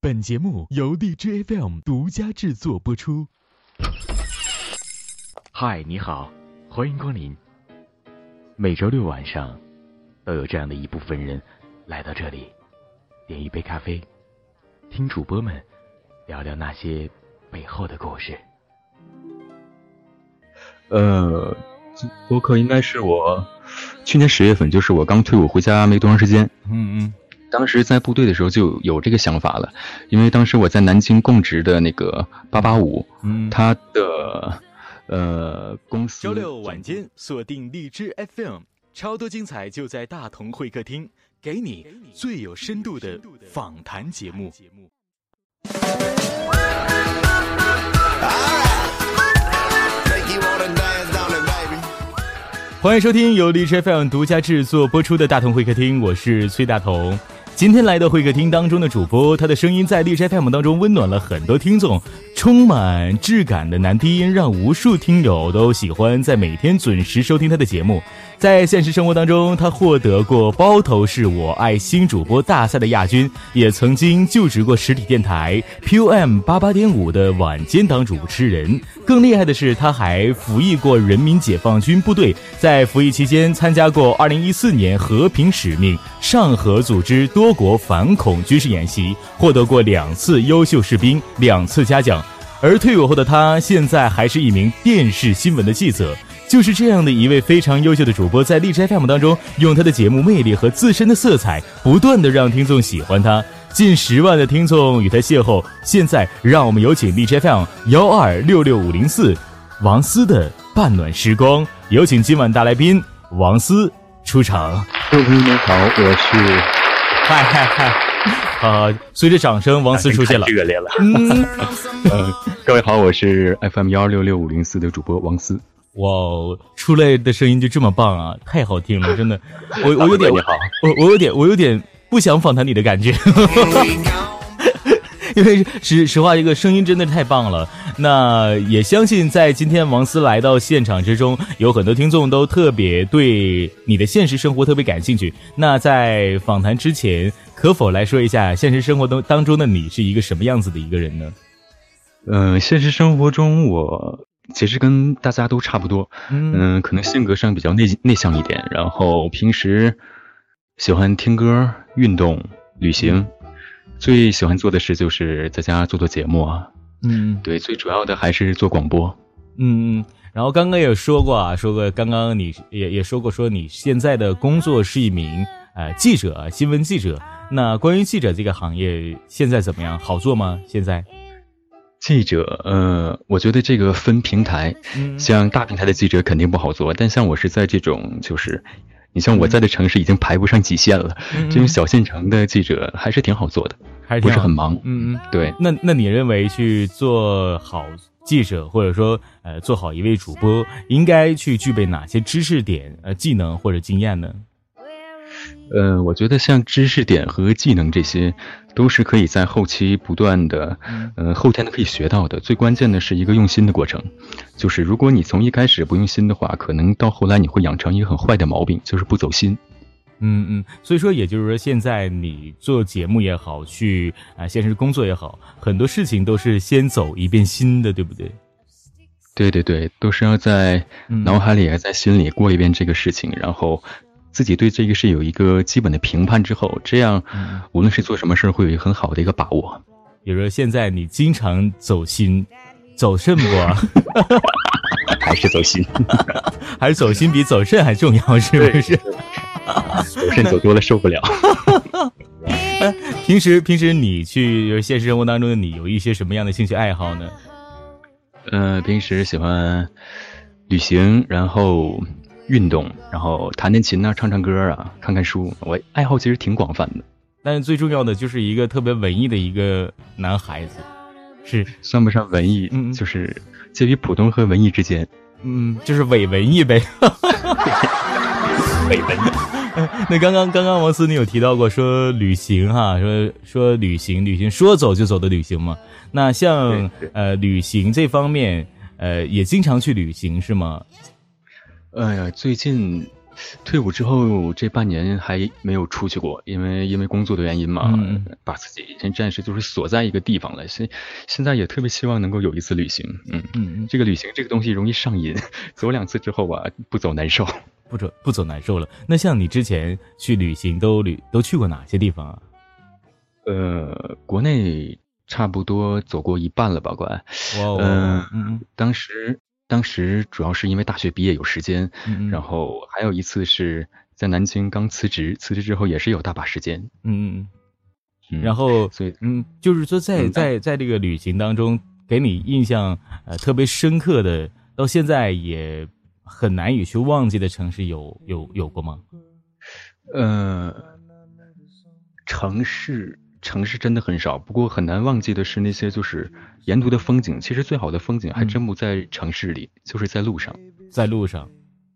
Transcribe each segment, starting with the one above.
本节目由荔枝 FM 独家制作播出。嗨，你好，欢迎光临。每周六晚上，都有这样的一部分人来到这里，点一杯咖啡，听主播们聊聊那些背后的故事。呃，播客应该是我去年十月份，就是我刚退伍回家没多长时间。嗯嗯。当时在部队的时候就有这个想法了，因为当时我在南京供职的那个八八五，嗯，他的呃公司。周六晚间锁定荔枝 FM，超多精彩就在大同会客厅，给你最有深度的访谈节目。欢迎收听由荔枝 FM 独家制作播出的大同会客厅，我是崔大同。今天来到会客厅当中的主播，他的声音在荔枝 FM 当中温暖了很多听众，充满质感的男低音让无数听友都喜欢在每天准时收听他的节目。在现实生活当中，他获得过包头是我爱新主播大赛的亚军，也曾经就职过实体电台 POM 八八点五的晚间档主持人。更厉害的是，他还服役过人民解放军部队，在服役期间参加过二零一四年和平使命上合组织多国反恐军事演习，获得过两次优秀士兵、两次嘉奖。而退伍后的他，现在还是一名电视新闻的记者。就是这样的一位非常优秀的主播，在荔枝 FM 当中，用他的节目魅力和自身的色彩，不断的让听众喜欢他。近十万的听众与他邂逅。现在，让我们有请荔枝 FM 幺二六六五零四王思的半暖时光。有请今晚大来宾王思出场。各位朋友们好，我是嗨嗨嗨，好，随着掌声，王思出现了。热烈了。嗯，各位好，我是 FM 幺二六六五零四的主播王思。哇，出来的声音就这么棒啊！太好听了，真的，我我有点，你好，我我有点，我有点不想访谈你的感觉，因为实实话，这个声音真的太棒了。那也相信在今天王思来到现场之中，有很多听众都特别对你的现实生活特别感兴趣。那在访谈之前，可否来说一下现实生活当当中的你是一个什么样子的一个人呢？嗯，现实生活中我。其实跟大家都差不多，嗯，可能性格上比较内内向一点，然后平时喜欢听歌、运动、旅行，最喜欢做的事就是在家做做节目啊，嗯，对，最主要的还是做广播，嗯，然后刚刚也说过啊，说过刚刚你也也说过，说你现在的工作是一名呃记者，新闻记者，那关于记者这个行业现在怎么样？好做吗？现在？记者，呃，我觉得这个分平台，像大平台的记者肯定不好做，但像我是在这种，就是，你像我在的城市已经排不上几线了，这种小县城的记者还是挺好做的，还不是很忙。嗯嗯，对。那那你认为去做好记者，或者说呃做好一位主播，应该去具备哪些知识点、呃技能或者经验呢？呃，我觉得像知识点和技能这些，都是可以在后期不断的，呃，后天的可以学到的。最关键的是一个用心的过程，就是如果你从一开始不用心的话，可能到后来你会养成一个很坏的毛病，就是不走心。嗯嗯，所以说，也就是说，现在你做节目也好，去啊现实工作也好，很多事情都是先走一遍心的，对不对？对对对，都是要在脑海里、在心里过一遍这个事情，然后。自己对这个事有一个基本的评判之后，这样无论是做什么事会有一个很好的一个把握。比如说现在你经常走心，走肾不？还是走心？还是走心比走肾还重要？是不是？走肾走多了受不了。平时平时你去现实生活当中的你有一些什么样的兴趣爱好呢？呃，平时喜欢旅行，然后。运动，然后弹弹琴啊，唱唱歌啊，看看书。我爱好其实挺广泛的，但是最重要的就是一个特别文艺的一个男孩子，是算不上文艺，嗯，就是介于普通和文艺之间，嗯，就是伪文艺呗，伪文艺。那刚刚刚刚王思你有提到过说旅行哈，说说旅行旅行说走就走的旅行嘛？那像呃旅行这方面，呃也经常去旅行是吗？哎呀，最近退伍之后这半年还没有出去过，因为因为工作的原因嘛，把自己先暂时就是锁在一个地方了。现现在也特别希望能够有一次旅行，嗯嗯，这个旅行这个东西容易上瘾，走两次之后吧，不走难受，不走不走难受了。那像你之前去旅行都旅都去过哪些地方啊？呃，国内差不多走过一半了吧，快。嗯嗯，当时。当时主要是因为大学毕业有时间，嗯然后还有一次是在南京刚辞职，辞职之后也是有大把时间。嗯嗯，然后所以嗯，就是说在在在这个旅行当中，给你印象呃特别深刻的，到现在也很难以去忘记的城市有有有过吗？呃，城市。城市真的很少，不过很难忘记的是那些就是沿途的风景。其实最好的风景还真不在城市里，就是在路上。在路上，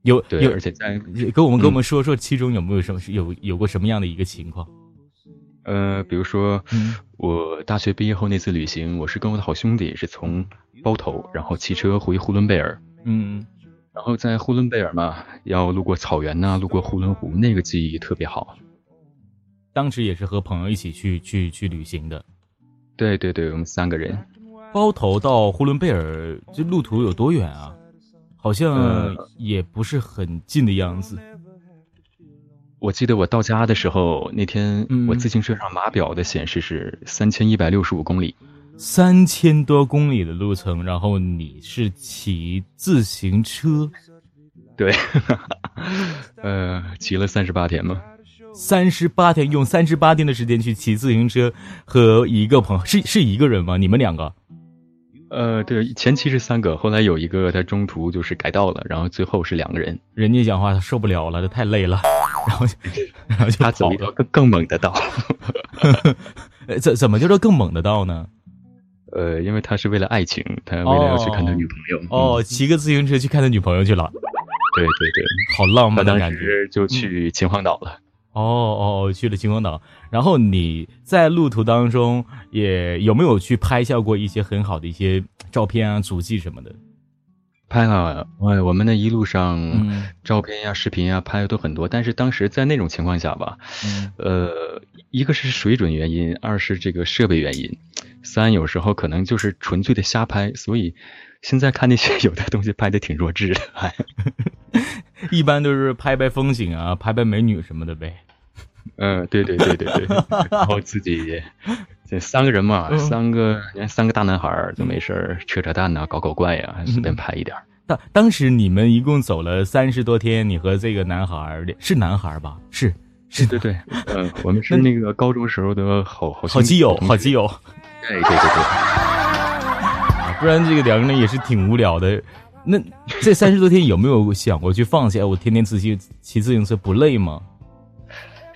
有对，而且在跟我们跟我们说说其中有没有什么有有过什么样的一个情况？呃，比如说我大学毕业后那次旅行，我是跟我的好兄弟是从包头，然后骑车回呼伦贝尔。嗯，然后在呼伦贝尔嘛，要路过草原呐，路过呼伦湖，那个记忆特别好。当时也是和朋友一起去去去旅行的，对对对，我们三个人。包头到呼伦贝尔这路途有多远啊？好像也不是很近的样子。我记得我到家的时候，那天我自行车上码表的显示是三千一百六十五公里，三千多公里的路程，然后你是骑自行车？对，呃，骑了三十八天吗？三十八天，用三十八天的时间去骑自行车，和一个朋友是是一个人吗？你们两个？呃，对，前期是三个，后来有一个他中途就是改道了，然后最后是两个人。人家讲话他受不了了，他太累了，然 后然后就 他走一条更更猛的道。怎怎么叫做更猛的道呢？呃，因为他是为了爱情，他为了要去看他女朋友。哦，骑个自行车去看他女朋友去了。对对对，好浪漫的感觉。就去秦皇岛了。哦哦，去了秦皇岛，然后你在路途当中也有没有去拍下过一些很好的一些照片啊、足迹什么的？拍了，我我们那一路上照片呀、视频呀拍的都很多，但是当时在那种情况下吧，呃，一个是水准原因，二是这个设备原因，三有时候可能就是纯粹的瞎拍，所以现在看那些 有的东西拍的挺弱智的，还。一般都是拍拍风景啊，拍拍美女什么的呗。嗯，对对对对对。然后自己这三个人嘛，三个三个大男孩就没事扯扯淡呐，搞搞怪呀，随便拍一点。当当时你们一共走了三十多天，你和这个男孩是男孩吧？是是，对对。嗯，我们是那个高中时候的好好好基友，好基友。对对对对。不然这个两个人也是挺无聊的。那这三十多天有没有想过去放下？我天天自己骑自行车不累吗？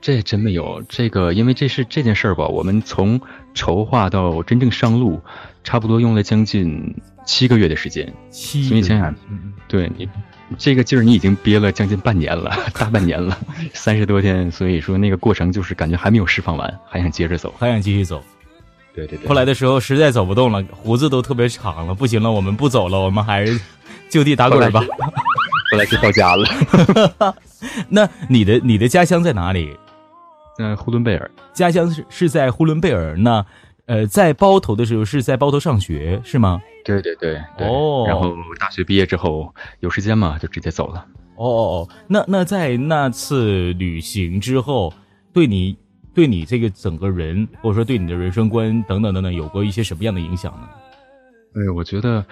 这真没有。这个因为这是这件事儿吧，我们从筹划到真正上路，差不多用了将近七个月的时间。七，所以想想，对你这个劲儿，你已经憋了将近半年了，大半年了，三十多天。所以说那个过程就是感觉还没有释放完，还想接着走，还想继续走。对对对。后来的时候实在走不动了，胡子都特别长了，不行了，我们不走了，我们还是。就地打滚吧，后来就到家了。那你的你的家乡在哪里？在呼伦贝尔。家乡是是在呼伦贝尔。那呃，在包头的时候是在包头上学是吗？对对对对。哦。然后大学毕业之后有时间嘛，就直接走了。哦哦哦。那那在那次旅行之后，对你对你这个整个人，或者说对你的人生观等等等等，有过一些什么样的影响呢？对，我觉得，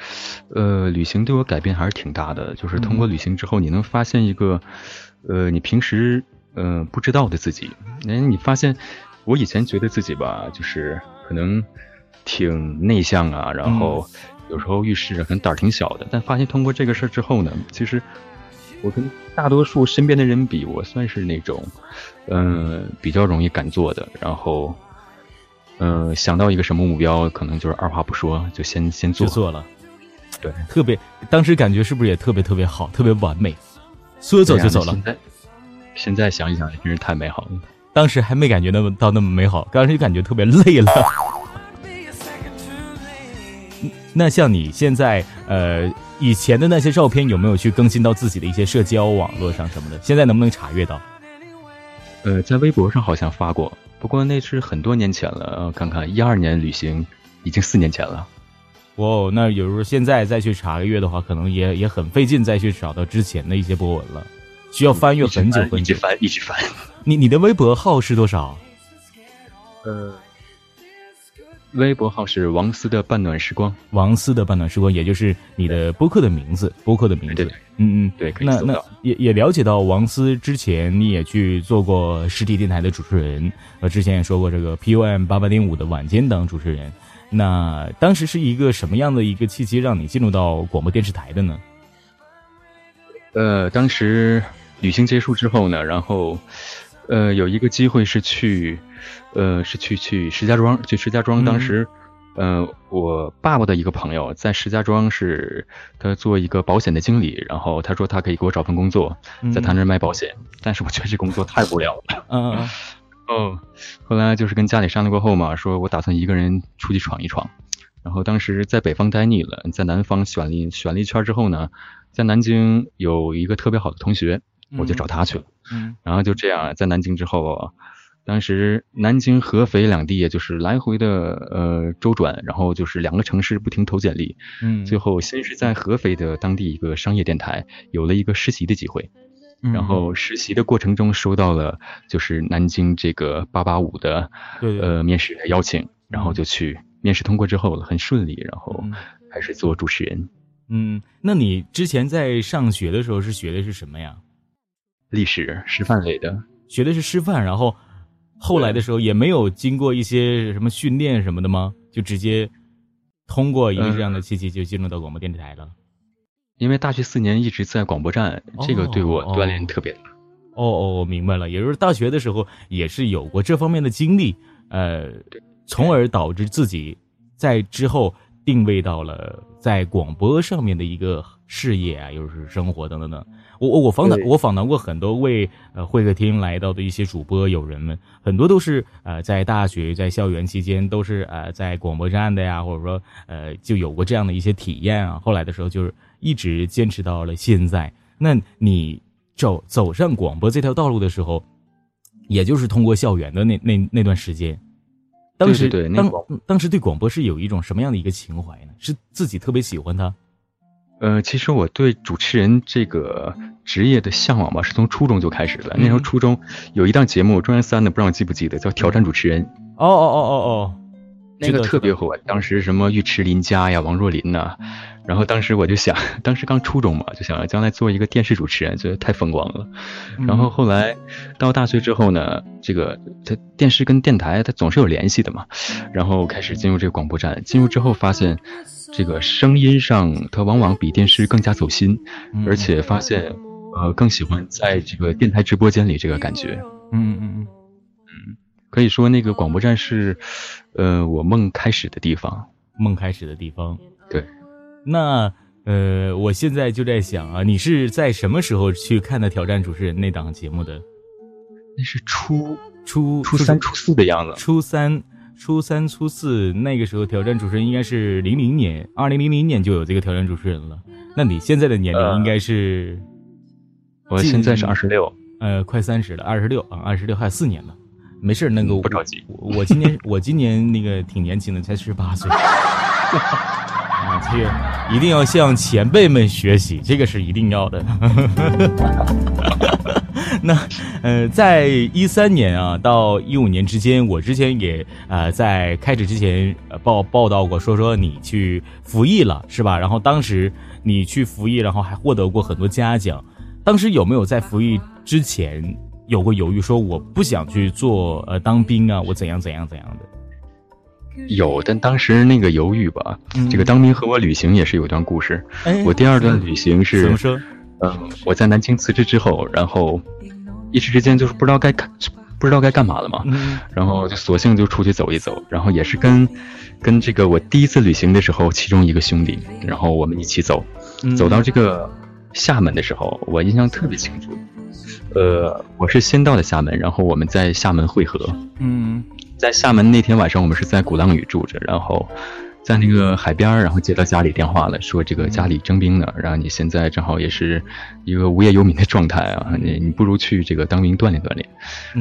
呃，旅行对我改变还是挺大的。就是通过旅行之后，你能发现一个，呃，你平时呃不知道的自己。哎，你发现，我以前觉得自己吧，就是可能挺内向啊，然后有时候遇事可能胆儿挺小的。但发现通过这个事儿之后呢，其实我跟大多数身边的人比，我算是那种，嗯，比较容易敢做的。然后。嗯，想到一个什么目标，可能就是二话不说就先先做做了，对，特别当时感觉是不是也特别特别好，特别完美，说走就走了。现在现在想一想，真是太美好了。当时还没感觉那么到那么美好，当时就感觉特别累了。那像你现在呃以前的那些照片，有没有去更新到自己的一些社交网络上什么的？现在能不能查阅到？呃，在微博上好像发过，不过那是很多年前了。看看一二年旅行，已经四年前了。哦，那有时候现在再去查个阅的话，可能也也很费劲，再去找到之前的一些波纹了，需要翻阅很久很久。一直翻，一直翻。你你的微博号是多少？呃。微博号是王思的半暖时光，王思的半暖时光，也就是你的播客的名字，播客的名字。嗯嗯，对，那那也也了解到王思之前你也去做过实体电台的主持人，呃，之前也说过这个 PUM 八八点五的晚间档主持人。那当时是一个什么样的一个契机让你进入到广播电视台的呢？呃，当时旅行结束之后呢，然后呃有一个机会是去。呃，是去去石家庄，去石家庄。当时，呃，我爸爸的一个朋友在石家庄，是他做一个保险的经理。然后他说他可以给我找份工作，在他那儿卖保险。但是我觉得这工作太无聊了。嗯。哦，后来就是跟家里商量过后嘛，说我打算一个人出去闯一闯。然后当时在北方待腻了，在南方选了选了一圈之后呢，在南京有一个特别好的同学，我就找他去了。嗯。然后就这样，在南京之后。当时南京、合肥两地，也就是来回的呃周转，然后就是两个城市不停投简历，嗯，最后先是在合肥的当地一个商业电台有了一个实习的机会，然后实习的过程中收到了就是南京这个八八五的呃面试的邀请，然后就去面试通过之后很顺利，然后开始做主持人。嗯，那你之前在上学的时候是学的是什么呀？历史师范类的，学的是师范，然后。后来的时候也没有经过一些什么训练什么的吗？就直接通过一个这样的契机就进入到广播电视台了。因为大学四年一直在广播站，这个对我锻炼特别大。哦哦，我明白了，也就是大学的时候也是有过这方面的经历，呃，从而导致自己在之后定位到了在广播上面的一个事业啊，又是生活等等等。我我我访谈我访谈过很多位呃会客厅来到的一些主播友人们，很多都是呃在大学在校园期间都是呃在广播站的呀，或者说呃就有过这样的一些体验啊。后来的时候就是一直坚持到了现在。那你走走上广播这条道路的时候，也就是通过校园的那那那段时间，当时当当时对广播是有一种什么样的一个情怀呢？是自己特别喜欢它？呃，其实我对主持人这个职业的向往吧，是从初中就开始了。那时候初中有一档节目，中央三的，不知道记不记得，叫《挑战主持人》。哦哦哦哦哦。那个特别火，当时什么尉迟琳佳呀、王若琳呐，然后当时我就想，当时刚初中嘛，就想将来做一个电视主持人，觉得太风光了。然后后来到大学之后呢，这个它电视跟电台它总是有联系的嘛，然后开始进入这个广播站，进入之后发现，这个声音上它往往比电视更加走心，而且发现呃更喜欢在这个电台直播间里这个感觉。嗯嗯嗯嗯。可以说，那个广播站是，呃，我梦开始的地方。梦开始的地方。对。那，呃，我现在就在想啊，你是在什么时候去看的《挑战主持人》那档节目的？那是初初初三、初四的样子。初三、初三、初四那个时候，《挑战主持人》应该是零零年，二零零零年就有这个《挑战主持人》了。那你现在的年龄应该是？我现在是二十六。呃，快三十了，二十六啊，二十六还有四年了。没事那个不着急。我今年 我今年那个挺年轻的，才十八岁。啊，这个一定要向前辈们学习，这个是一定要的。那呃，在一三年啊到一五年之间，我之前也呃在开始之前报报道过，说说你去服役了是吧？然后当时你去服役，然后还获得过很多嘉奖。当时有没有在服役之前？有过犹豫，说我不想去做呃当兵啊，我怎样怎样怎样的。有，但当时那个犹豫吧，这个当兵和我旅行也是有段故事。我第二段旅行是，怎么说？嗯，我在南京辞职之后，然后一时之间就是不知道该干，不知道该干嘛了嘛。然后就索性就出去走一走，然后也是跟跟这个我第一次旅行的时候，其中一个兄弟，然后我们一起走，走到这个厦门的时候，我印象特别清楚。呃，我是先到的厦门，然后我们在厦门汇合。嗯，在厦门那天晚上，我们是在鼓浪屿住着，然后在那个海边，然后接到家里电话了，说这个家里征兵呢，然后你现在正好也是一个无业游民的状态啊，你你不如去这个当兵锻炼锻炼。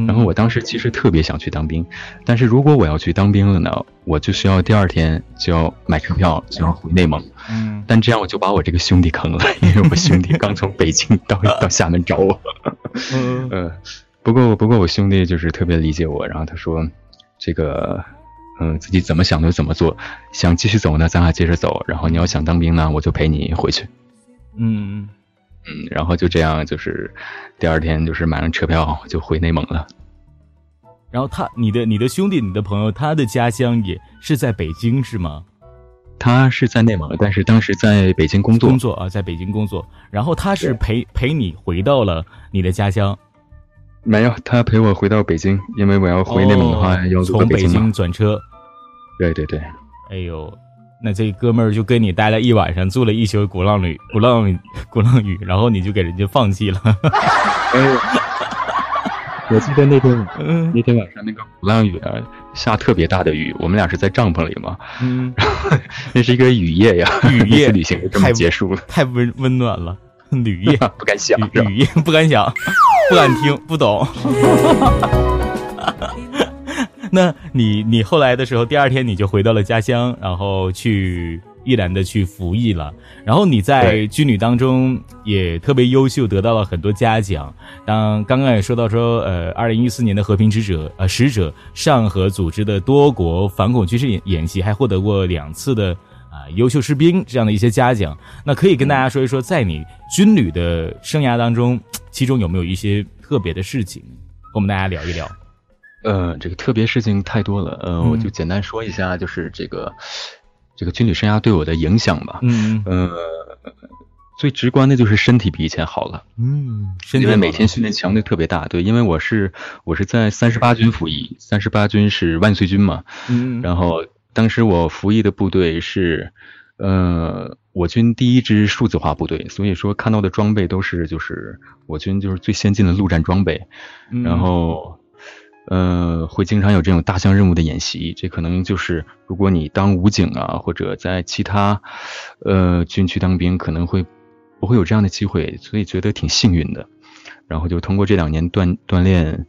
然后我当时其实特别想去当兵，但是如果我要去当兵了呢，我就需要第二天就要买车票，就要回内蒙。嗯，但这样我就把我这个兄弟坑了，因为我兄弟刚从北京到 到厦门找我。嗯，不过不过我兄弟就是特别理解我，然后他说这个。嗯，自己怎么想就怎么做，想继续走呢，咱俩接着走。然后你要想当兵呢，我就陪你回去。嗯嗯，然后就这样，就是第二天就是买了车票就回内蒙了。然后他，你的你的兄弟，你的朋友，他的家乡也是在北京是吗？他是在内蒙，但是当时在北京工作。工作啊，在北京工作。然后他是陪陪你回到了你的家乡。没有，他陪我回到北京，因为我要回内蒙的话，要从北京转车。对对对。哎呦，那这哥们儿就跟你待了一晚上，住了一宿鼓浪屿，鼓浪 鼓浪屿，然后你就给人家放弃了。哎，我记得那天，那天晚上那个鼓浪屿啊，下特别大的雨，我们俩是在帐篷里嘛。嗯。那是一个雨夜呀，雨夜旅行就这么结束了，太温温暖了。旅夜不敢想，旅夜不敢想，不敢听，不懂。那你你后来的时候，第二天你就回到了家乡，然后去毅然的去服役了。然后你在军旅当中也特别优秀，得到了很多嘉奖。当刚刚也说到说，呃，二零一四年的和平使者，呃，使者上合组织的多国反恐军事演演习，还获得过两次的。啊，优秀士兵这样的一些嘉奖，那可以跟大家说一说，在你军旅的生涯当中，其中有没有一些特别的事情，和我们大家聊一聊？呃，这个特别事情太多了，呃，我就简单说一下，就是这个这个军旅生涯对我的影响吧。嗯呃，最直观的就是身体比以前好了。嗯，因为每天训练强度特别大。对，因为我是我是在三十八军服役，三十八军是万岁军嘛。嗯，然后。当时我服役的部队是，呃，我军第一支数字化部队，所以说看到的装备都是就是我军就是最先进的陆战装备，然后，呃，会经常有这种大项任务的演习，这可能就是如果你当武警啊，或者在其他，呃，军区当兵，可能会不会有这样的机会，所以觉得挺幸运的，然后就通过这两年锻锻炼，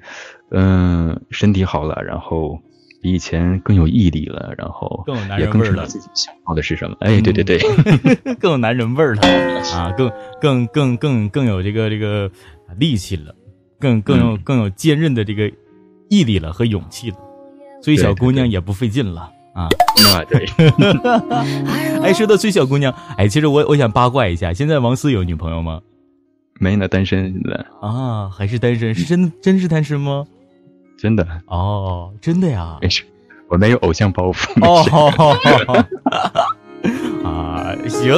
嗯，身体好了，然后。比以前更有毅力了，然后也更知道自己想要的是什么。哎，对对对，更有男人味儿了啊，更更更更更有这个这个力气了，更更有更有坚韧的这个毅力了和勇气了，追小姑娘也不费劲了啊。啊，对。哎，说到追小姑娘，哎，其实我我想八卦一下，现在王思有女朋友吗？没呢，单身现在。啊，还是单身？是真真是单身吗？真的哦，真的呀！没事，我没有偶像包袱。哦，啊，行，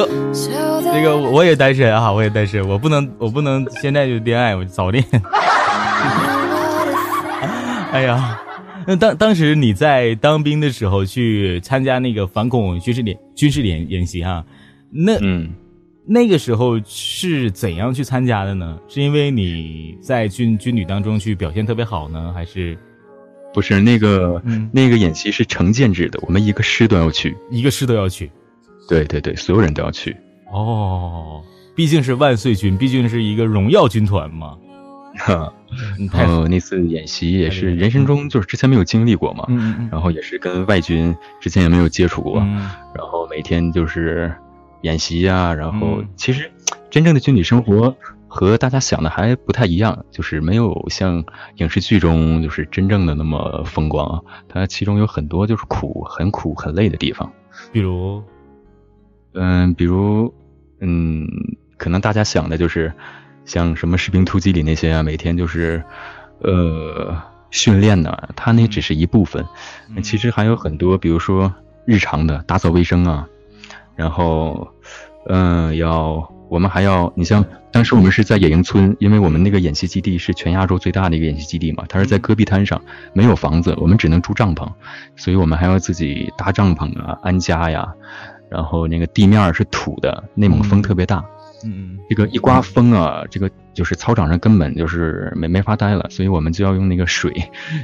这个我也单身啊，我也单身，我不能，我不能现在就恋爱，我早恋。哎呀，那当当时你在当兵的时候去参加那个反恐军事演军事演演习哈，那嗯。那个时候是怎样去参加的呢？是因为你在军军旅当中去表现特别好呢，还是？不是那个，那个演习是成建制的，我们一个师都要去，一个师都要去。对对对，所有人都要去。哦，毕竟是万岁军，毕竟是一个荣耀军团嘛。哈，哦，那次演习也是人生中就是之前没有经历过嘛，然后也是跟外军之前也没有接触过，然后每天就是。演习呀，然后其实真正的军旅生活和大家想的还不太一样，就是没有像影视剧中就是真正的那么风光啊，它其中有很多就是苦，很苦很累的地方。比如，嗯，比如，嗯，可能大家想的就是像什么士兵突击里那些啊，每天就是呃训练呢，它那只是一部分，其实还有很多，比如说日常的打扫卫生啊。然后，嗯，要我们还要，你像当时我们是在野营村，因为我们那个演习基地是全亚洲最大的一个演习基地嘛，它是在戈壁滩上，没有房子，我们只能住帐篷，所以我们还要自己搭帐篷啊，安家呀。然后那个地面是土的，内蒙风特别大，嗯，这个一刮风啊，这个就是操场上根本就是没没法待了，所以我们就要用那个水，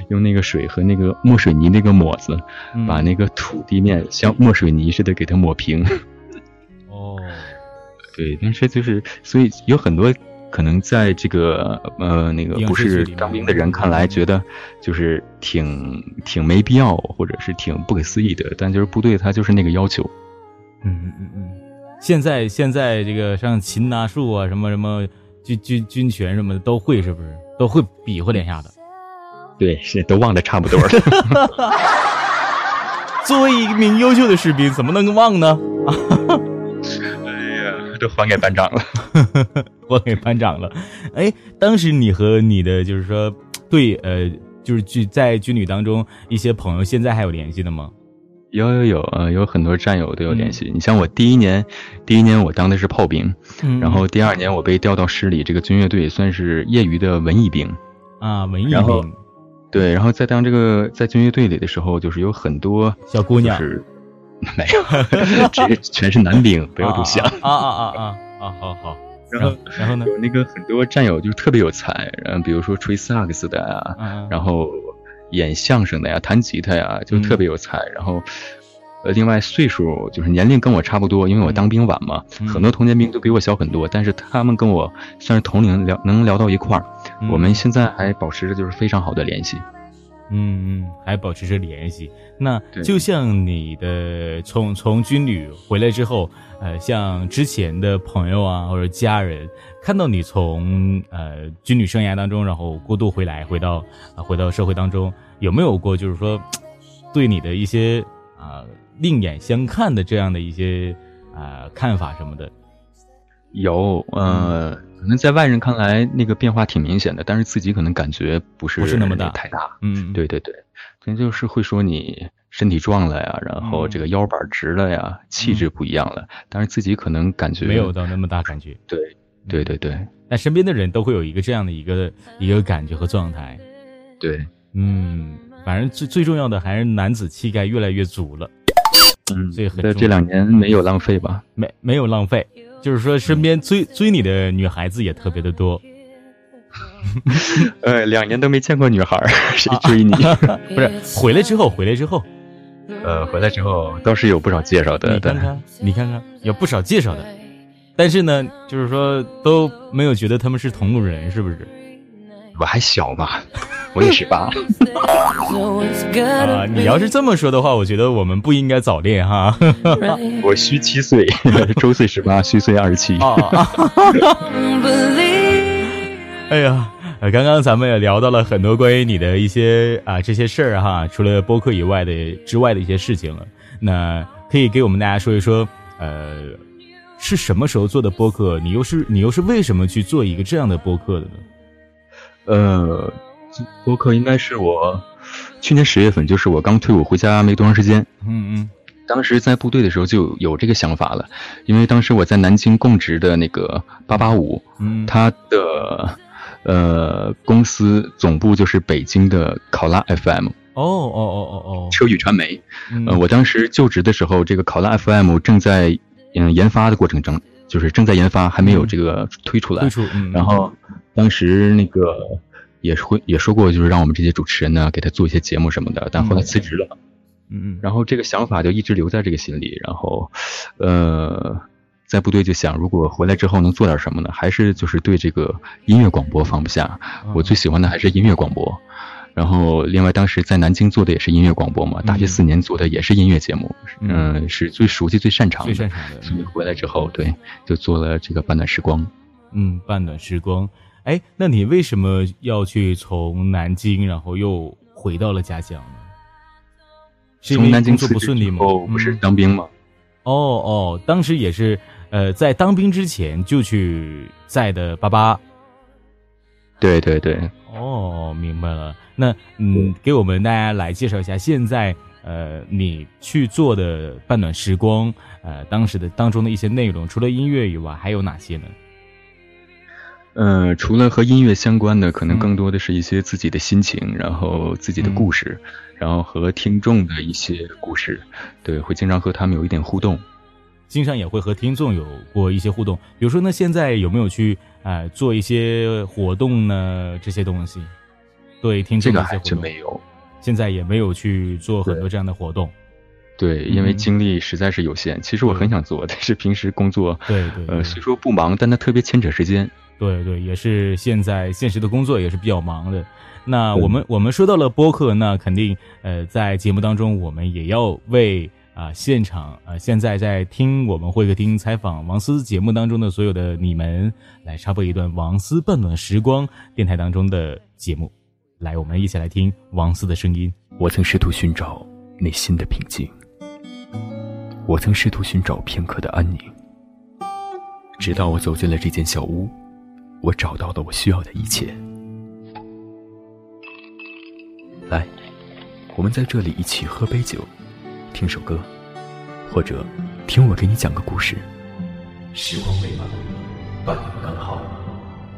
用那个水和那个墨水泥那个抹子，把那个土地面像墨水泥似的给它抹平。哦，对，但是就是所以有很多可能在这个呃那个不是当兵的人看来，觉得就是挺挺没必要或者是挺不可思议的，但就是部队他就是那个要求。嗯嗯嗯嗯，现在现在这个像擒拿术啊什么什么。军军军权什么的都会是不是？都会比划两下子。对，是都忘得差不多了。作为一名优秀的士兵，怎么能忘呢？哎呀，都还给班长了，还给班长了。哎，当时你和你的就是说，对，呃，就是军在军旅当中一些朋友，现在还有联系的吗？有有有，呃，有很多战友都有联系。你像我第一年，第一年我当的是炮兵，然后第二年我被调到师里这个军乐队，算是业余的文艺兵。啊，文艺兵。对，然后在当这个在军乐队里的时候，就是有很多小姑娘，没有，这全是男兵，不要多想。啊啊啊啊啊！好好。然后然后呢？有那个很多战友就是特别有才，嗯，比如说吹萨克斯的啊，然后。演相声的呀，弹吉他呀，就特别有才。然后，呃，另外岁数就是年龄跟我差不多，因为我当兵晚嘛，很多同年兵都比我小很多。但是他们跟我算是同龄，聊能聊到一块儿。我们现在还保持着就是非常好的联系。嗯嗯，还保持着联系。那就像你的从从军旅回来之后，呃，像之前的朋友啊或者家人，看到你从呃军旅生涯当中，然后过渡回来，回到啊回到社会当中，有没有过就是说对你的一些啊另眼相看的这样的一些啊看法什么的？有，呃。可能在外人看来，那个变化挺明显的，但是自己可能感觉不是不是那么大太大。嗯，对对对，可能就是会说你身体壮了呀，然后这个腰板直了呀，气质不一样了，但是自己可能感觉没有到那么大感觉。对对对对，但身边的人都会有一个这样的一个一个感觉和状态。对，嗯，反正最最重要的还是男子气概越来越足了。嗯，这很这两年没有浪费吧？没没有浪费。就是说，身边追追你的女孩子也特别的多。呃，两年都没见过女孩，谁追你？不是回来之后，回来之后，呃，回来之后倒是有不少介绍的。你看看，你看看，有不少介绍的，但是呢，就是说都没有觉得他们是同路人，是不是？我还小嘛，我也十八。啊，你要是这么说的话，我觉得我们不应该早恋哈。我虚七岁，周岁十八，虚岁二十七。哎呀，刚刚咱们也聊到了很多关于你的一些啊这些事儿哈，除了播客以外的之外的一些事情了。那可以给我们大家说一说，呃，是什么时候做的播客？你又是你又是为什么去做一个这样的播客的呢？呃，播客应该是我去年十月份，就是我刚退伍回家没多长时间。嗯嗯，当时在部队的时候就有这个想法了，因为当时我在南京供职的那个八八五，嗯，他的呃公司总部就是北京的考拉 FM。哦哦哦哦哦，车宇传媒。呃，我当时就职的时候，这个考拉 FM 正在嗯研发的过程中，就是正在研发，还没有这个推出来。推出，然后。当时那个也是会也说过，就是让我们这些主持人呢给他做一些节目什么的，但后来辞职了。嗯嗯。然后这个想法就一直留在这个心里。然后，呃，在部队就想，如果回来之后能做点什么呢？还是就是对这个音乐广播放不下。我最喜欢的还是音乐广播。然后，另外当时在南京做的也是音乐广播嘛，大学四年做的也是音乐节目。嗯，是最熟悉、最擅长的。最擅长的。所以回来之后，对，就做了这个半暖时光。嗯，半暖时光。哎，那你为什么要去从南京，然后又回到了家乡呢？是从南京做不顺利吗？哦，不是当兵吗？哦哦，当时也是，呃，在当兵之前就去在的八八。对对对。哦，明白了。那嗯，给我们大家来介绍一下，现在呃，你去做的半暖时光，呃，当时的当中的一些内容，除了音乐以外，还有哪些呢？嗯，除了和音乐相关的，可能更多的是一些自己的心情，然后自己的故事，然后和听众的一些故事，对，会经常和他们有一点互动。经常也会和听众有过一些互动。比如说，呢，现在有没有去啊做一些活动呢？这些东西，对听众的一些活动没有，现在也没有去做很多这样的活动。对，因为精力实在是有限。其实我很想做，但是平时工作，对对，呃，虽说不忙，但它特别牵扯时间。对对，也是现在现实的工作也是比较忙的。那我们我们说到了播客，那肯定呃，在节目当中，我们也要为啊现场啊现在在听我们会客厅采访王思节目当中的所有的你们，来插播一段王思半暖时光电台当中的节目。来，我们一起来听王思的声音。我曾试图寻找内心的平静。我曾试图寻找片刻的安宁，直到我走进了这间小屋，我找到了我需要的一切。来，我们在这里一起喝杯酒，听首歌，或者听我给你讲个故事。时光未满，半路刚好，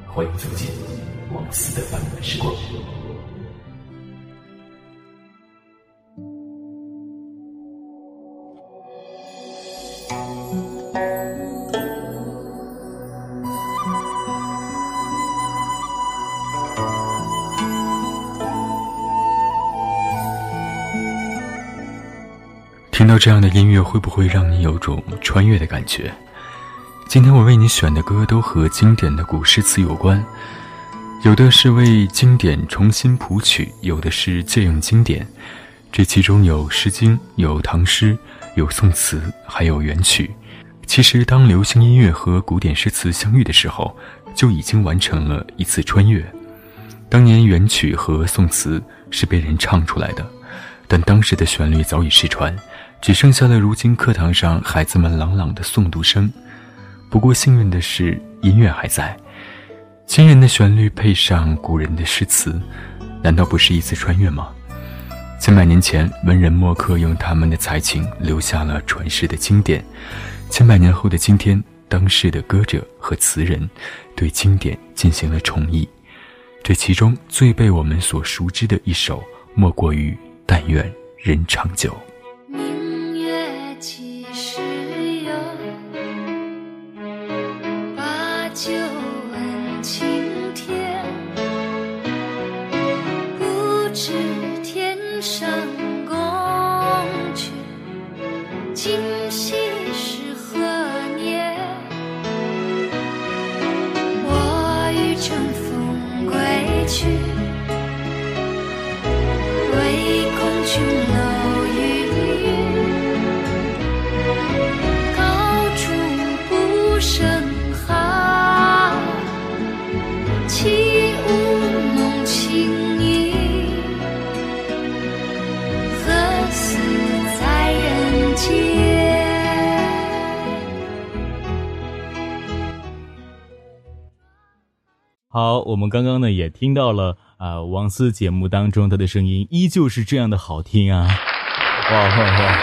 欢迎走进王思的半暖时光。听到这样的音乐，会不会让你有种穿越的感觉？今天我为你选的歌都和经典的古诗词有关，有的是为经典重新谱曲，有的是借用经典。这其中有《诗经》，有唐诗，有宋词，还有元曲。其实，当流行音乐和古典诗词相遇的时候，就已经完成了一次穿越。当年元曲和宋词是被人唱出来的，但当时的旋律早已失传。只剩下了如今课堂上孩子们朗朗的诵读声。不过幸运的是，音乐还在，亲人的旋律配上古人的诗词，难道不是一次穿越吗？千百年前，文人墨客用他们的才情留下了传世的经典；千百年后的今天，当世的歌者和词人对经典进行了重译。这其中最被我们所熟知的一首，莫过于《但愿人长久》。旧温情好，我们刚刚呢也听到了啊，王思节目当中他的声音依旧是这样的好听啊！哇哇哇！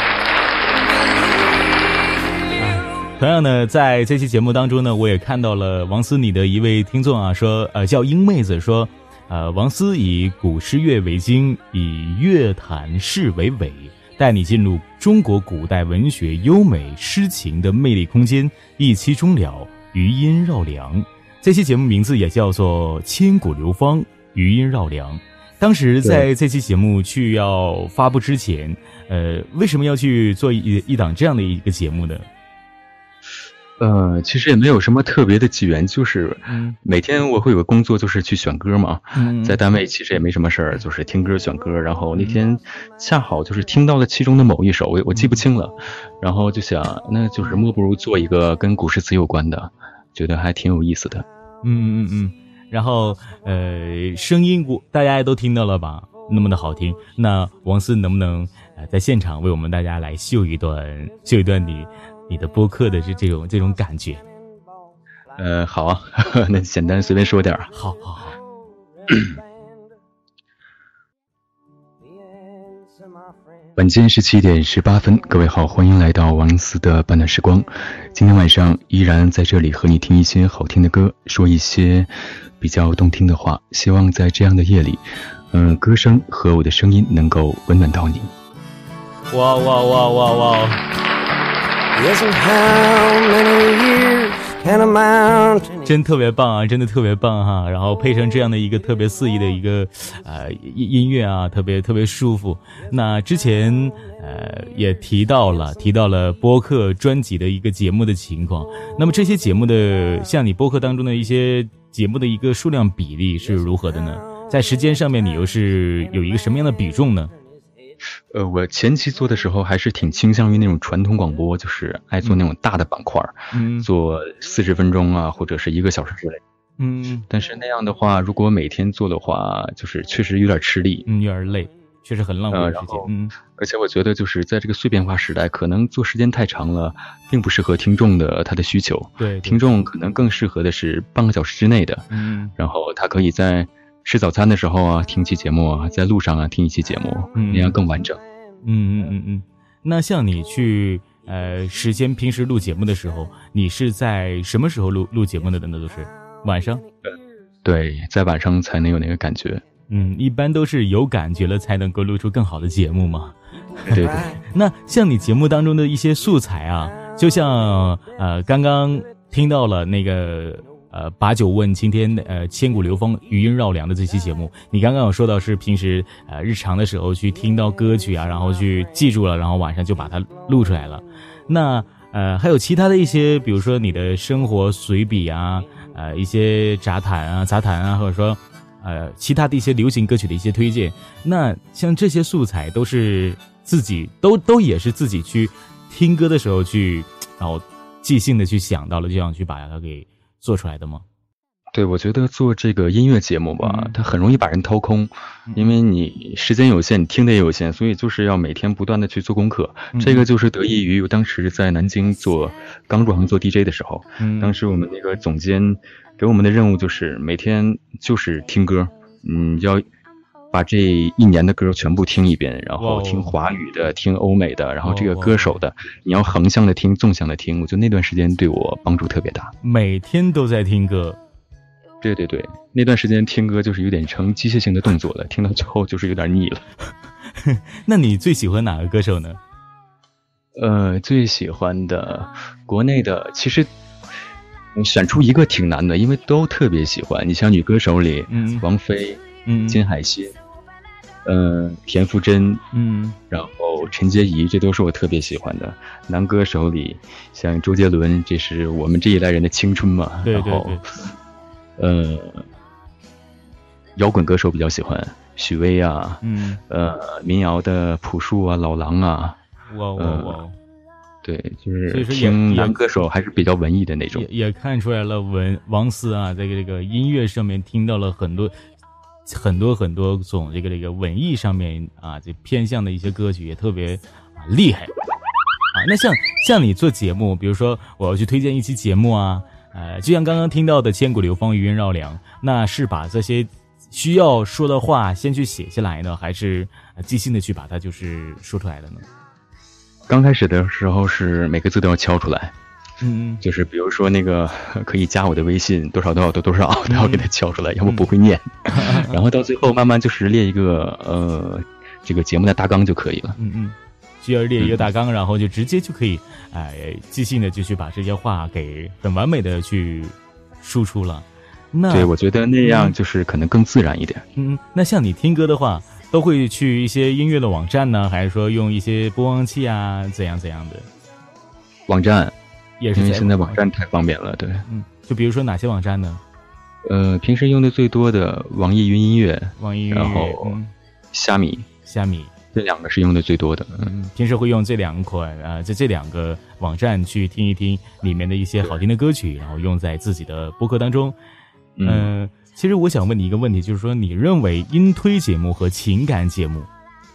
同样呢，在这期节目当中呢，我也看到了王思你的一位听众啊，说呃叫英妹子说，呃王思以古诗乐为经，以乐坛诗为纬，带你进入中国古代文学优美诗情的魅力空间，一期终了，余音绕梁。这期节目名字也叫做《千古流芳，余音绕梁》。当时在这期节目去要发布之前，呃，为什么要去做一一档这样的一个节目呢？呃，其实也没有什么特别的机缘，就是每天我会有个工作，就是去选歌嘛。在单位其实也没什么事儿，就是听歌选歌。然后那天恰好就是听到了其中的某一首，我我记不清了，然后就想，那就是莫不如做一个跟古诗词有关的。觉得还挺有意思的，嗯嗯嗯，然后呃，声音我大家也都听到了吧？那么的好听，那王思能不能呃在现场为我们大家来秀一段，秀一段你你的播客的这这种这种感觉？呃，好啊，那简单随便说点儿。好好好。晚间十七点十八分，各位好，欢迎来到王思的半段时光。今天晚上依然在这里和你听一些好听的歌，说一些比较动听的话。希望在这样的夜里，嗯，歌声和我的声音能够温暖到你。哇哇哇哇哇！真特别棒啊！真的特别棒哈！然后配上这样的一个特别肆意的一个呃音音乐啊，特别特别舒服。那之前呃也提到了提到了播客专辑的一个节目的情况。那么这些节目的像你播客当中的一些节目的一个数量比例是如何的呢？在时间上面你又是有一个什么样的比重呢？呃，我前期做的时候还是挺倾向于那种传统广播，就是爱做那种大的板块嗯，做四十分钟啊，或者是一个小时之类。嗯，但是那样的话，如果每天做的话，就是确实有点吃力，嗯，有点累，确实很浪费时间。嗯，而且我觉得就是在这个碎片化时代，可能做时间太长了，并不适合听众的他的需求。对，听众可能更适合的是半个小时之内的。嗯，然后他可以在。吃早餐的时候啊，听一期节目啊，在路上啊，听一期节目，那样更完整。嗯嗯嗯嗯。那像你去呃，时间平时录节目的时候，你是在什么时候录录节目的？那都是晚上。对，在晚上才能有那个感觉。嗯，一般都是有感觉了才能够录出更好的节目嘛。对对。那像你节目当中的一些素材啊，就像呃，刚刚听到了那个。呃，把酒问青天，呃，千古流芳，余音绕梁的这期节目，你刚刚有说到是平时呃日常的时候去听到歌曲啊，然后去记住了，然后晚上就把它录出来了。那呃还有其他的一些，比如说你的生活随笔啊，呃一些杂谈啊、杂谈啊，或者说呃其他的一些流行歌曲的一些推荐。那像这些素材都是自己都都也是自己去听歌的时候去，然后即兴的去想到了，就想去把它给。做出来的吗？对，我觉得做这个音乐节目吧，它很容易把人掏空，因为你时间有限，你听的也有限，所以就是要每天不断的去做功课。这个就是得益于我当时在南京做刚入行做 DJ 的时候，当时我们那个总监给我们的任务就是每天就是听歌，嗯，要。把这一年的歌全部听一遍，然后听华语的，听欧美的，然后这个歌手的，你要横向的听，纵向的听。我觉得那段时间对我帮助特别大。每天都在听歌，对对对，那段时间听歌就是有点成机械性的动作了，听到最后就是有点腻了。那你最喜欢哪个歌手呢？呃，最喜欢的国内的，其实选出一个挺难的，因为都特别喜欢。你像女歌手里，嗯，王菲，嗯，金海心。嗯，田馥甄，嗯，然后陈洁仪，这都是我特别喜欢的男歌手里，像周杰伦，这是我们这一代人的青春嘛。对对对。呃，摇滚歌手比较喜欢许巍啊，嗯，呃，民谣的朴树啊，老狼啊。哇哇哇！对，就是听男歌手还是比较文艺的那种。也也看出来了，文王思啊，在这个音乐上面听到了很多。很多很多种这个这个文艺上面啊，这偏向的一些歌曲也特别啊厉害啊。那像像你做节目，比如说我要去推荐一期节目啊，呃，就像刚刚听到的“千古流芳，余音绕梁”，那是把这些需要说的话先去写下来呢，还是即兴的去把它就是说出来的呢？刚开始的时候是每个字都要敲出来。嗯，就是比如说那个可以加我的微信，多少多少多多少都要给他敲出来，要不不会念。然后到最后慢慢就是列一个呃这个节目的大纲就可以了。嗯嗯，需要列一个大纲，然后就直接就可以哎即兴的就去把这些话给很完美的去输出了。那对，我觉得那样就是可能更自然一点。嗯，那像你听歌的话，都会去一些音乐的网站呢，还是说用一些播放器啊，怎样怎样的网站？也是因为现在网站太方便了，对。嗯，就比如说哪些网站呢？呃，平时用的最多的网易云音乐，网易云，然后虾米，虾米，这两个是用的最多的。嗯，平时会用这两款啊，在这两个网站去听一听里面的一些好听的歌曲，然后用在自己的播客当中。嗯，其实我想问你一个问题，就是说，你认为音推节目和情感节目，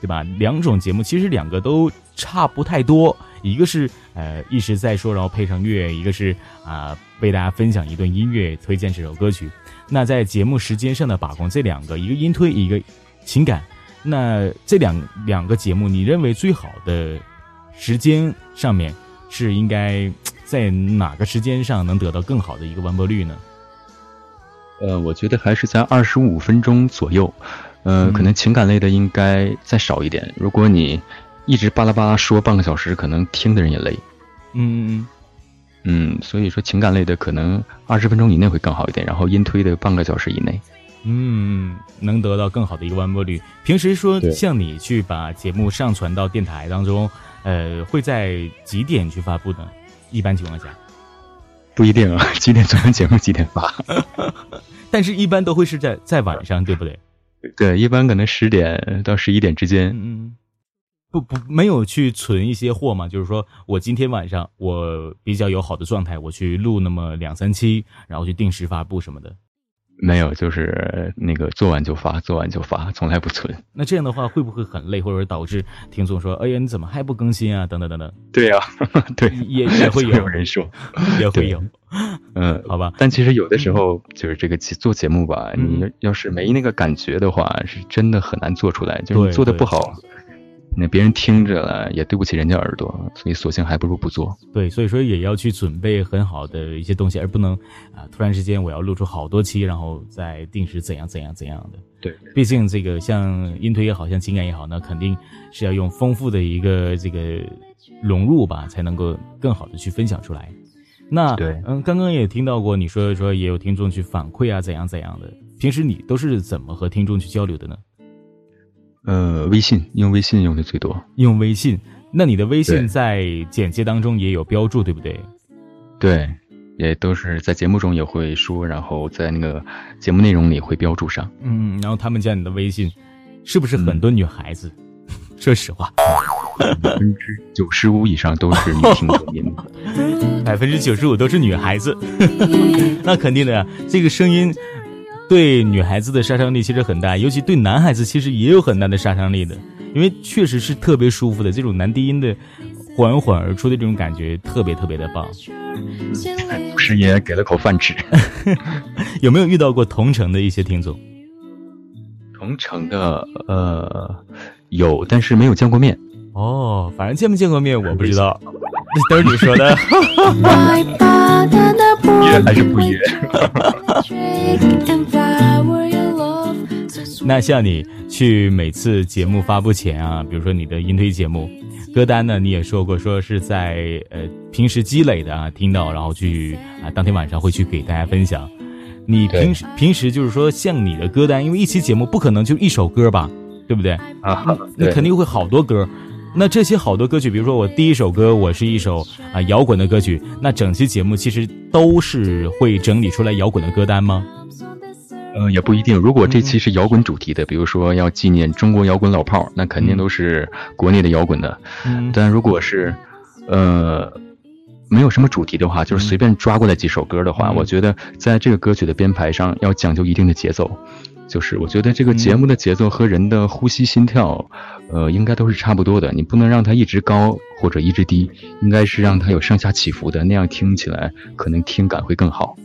对吧？两种节目其实两个都差不太多。一个是呃一直在说，然后配上乐；一个是啊为大家分享一段音乐，推荐这首歌曲。那在节目时间上的把控，这两个一个音推，一个情感。那这两两个节目，你认为最好的时间上面是应该在哪个时间上能得到更好的一个完播率呢？呃，我觉得还是在二十五分钟左右。呃，可能情感类的应该再少一点。如果你一直巴拉巴拉说半个小时，可能听的人也累。嗯嗯嗯，所以说情感类的可能二十分钟以内会更好一点，然后音推的半个小时以内。嗯，能得到更好的一个完播率。平时说像你去把节目上传到电台当中，呃，会在几点去发布呢？一般情况下，不一定啊，几点做完节目几点发。但是，一般都会是在在晚上，对不对？对，一般可能十点到十一点之间。嗯，不不，没有去存一些货嘛？就是说我今天晚上我比较有好的状态，我去录那么两三期，然后去定时发布什么的。没有，就是那个做完就发，做完就发，从来不存。那这样的话会不会很累，或者导致听众说：“哎呀，你怎么还不更新啊？”等等等等。对呀，对，也也会 有人说，也会有。嗯，好吧。但其实有的时候就是这个做节目吧，你要是没那个感觉的话，是真的很难做出来，就是做的不好。那别人听着了也对不起人家耳朵，所以索性还不如不做。对，所以说也要去准备很好的一些东西，而不能啊突然之间我要录出好多期，然后再定时怎样怎样怎样的。对，毕竟这个像音推也好像情感也好，那肯定是要用丰富的一个这个融入吧，才能够更好的去分享出来。那对，嗯，刚刚也听到过你说说也有听众去反馈啊，怎样怎样的。平时你都是怎么和听众去交流的呢？呃，微信用微信用的最多。用微信，那你的微信在简介当中也有标注，对不对？对，也都是在节目中也会说，然后在那个节目内容里会标注上。嗯，然后他们加你的微信，是不是很多女孩子？说实话，百分之九十五以上都是女听众音。百分之九十五都是女孩子，那肯定的呀，这个声音。对女孩子的杀伤力其实很大，尤其对男孩子其实也有很大的杀伤力的，因为确实是特别舒服的这种男低音的缓缓而出的这种感觉，特别特别的棒。不是也给了口饭吃？有没有遇到过同城的一些听众？同城的呃有，但是没有见过面。哦，反正见没见过面我不知道，都是你说的。约还是不约？那像你去每次节目发布前啊，比如说你的音推节目歌单呢，你也说过说是在呃平时积累的啊，听到然后去啊当天晚上会去给大家分享。你平时平时就是说像你的歌单，因为一期节目不可能就一首歌吧，对不对？啊，那肯定会好多歌。那这些好多歌曲，比如说我第一首歌我是一首啊摇滚的歌曲，那整期节目其实都是会整理出来摇滚的歌单吗？呃，也不一定。如果这期是摇滚主题的，比如说要纪念中国摇滚老炮儿，那肯定都是国内的摇滚的。嗯。但如果是，呃，没有什么主题的话，就是随便抓过来几首歌的话，我觉得在这个歌曲的编排上要讲究一定的节奏。就是我觉得这个节目的节奏和人的呼吸心跳，呃，应该都是差不多的。你不能让它一直高或者一直低，应该是让它有上下起伏的，那样听起来可能听感会更好。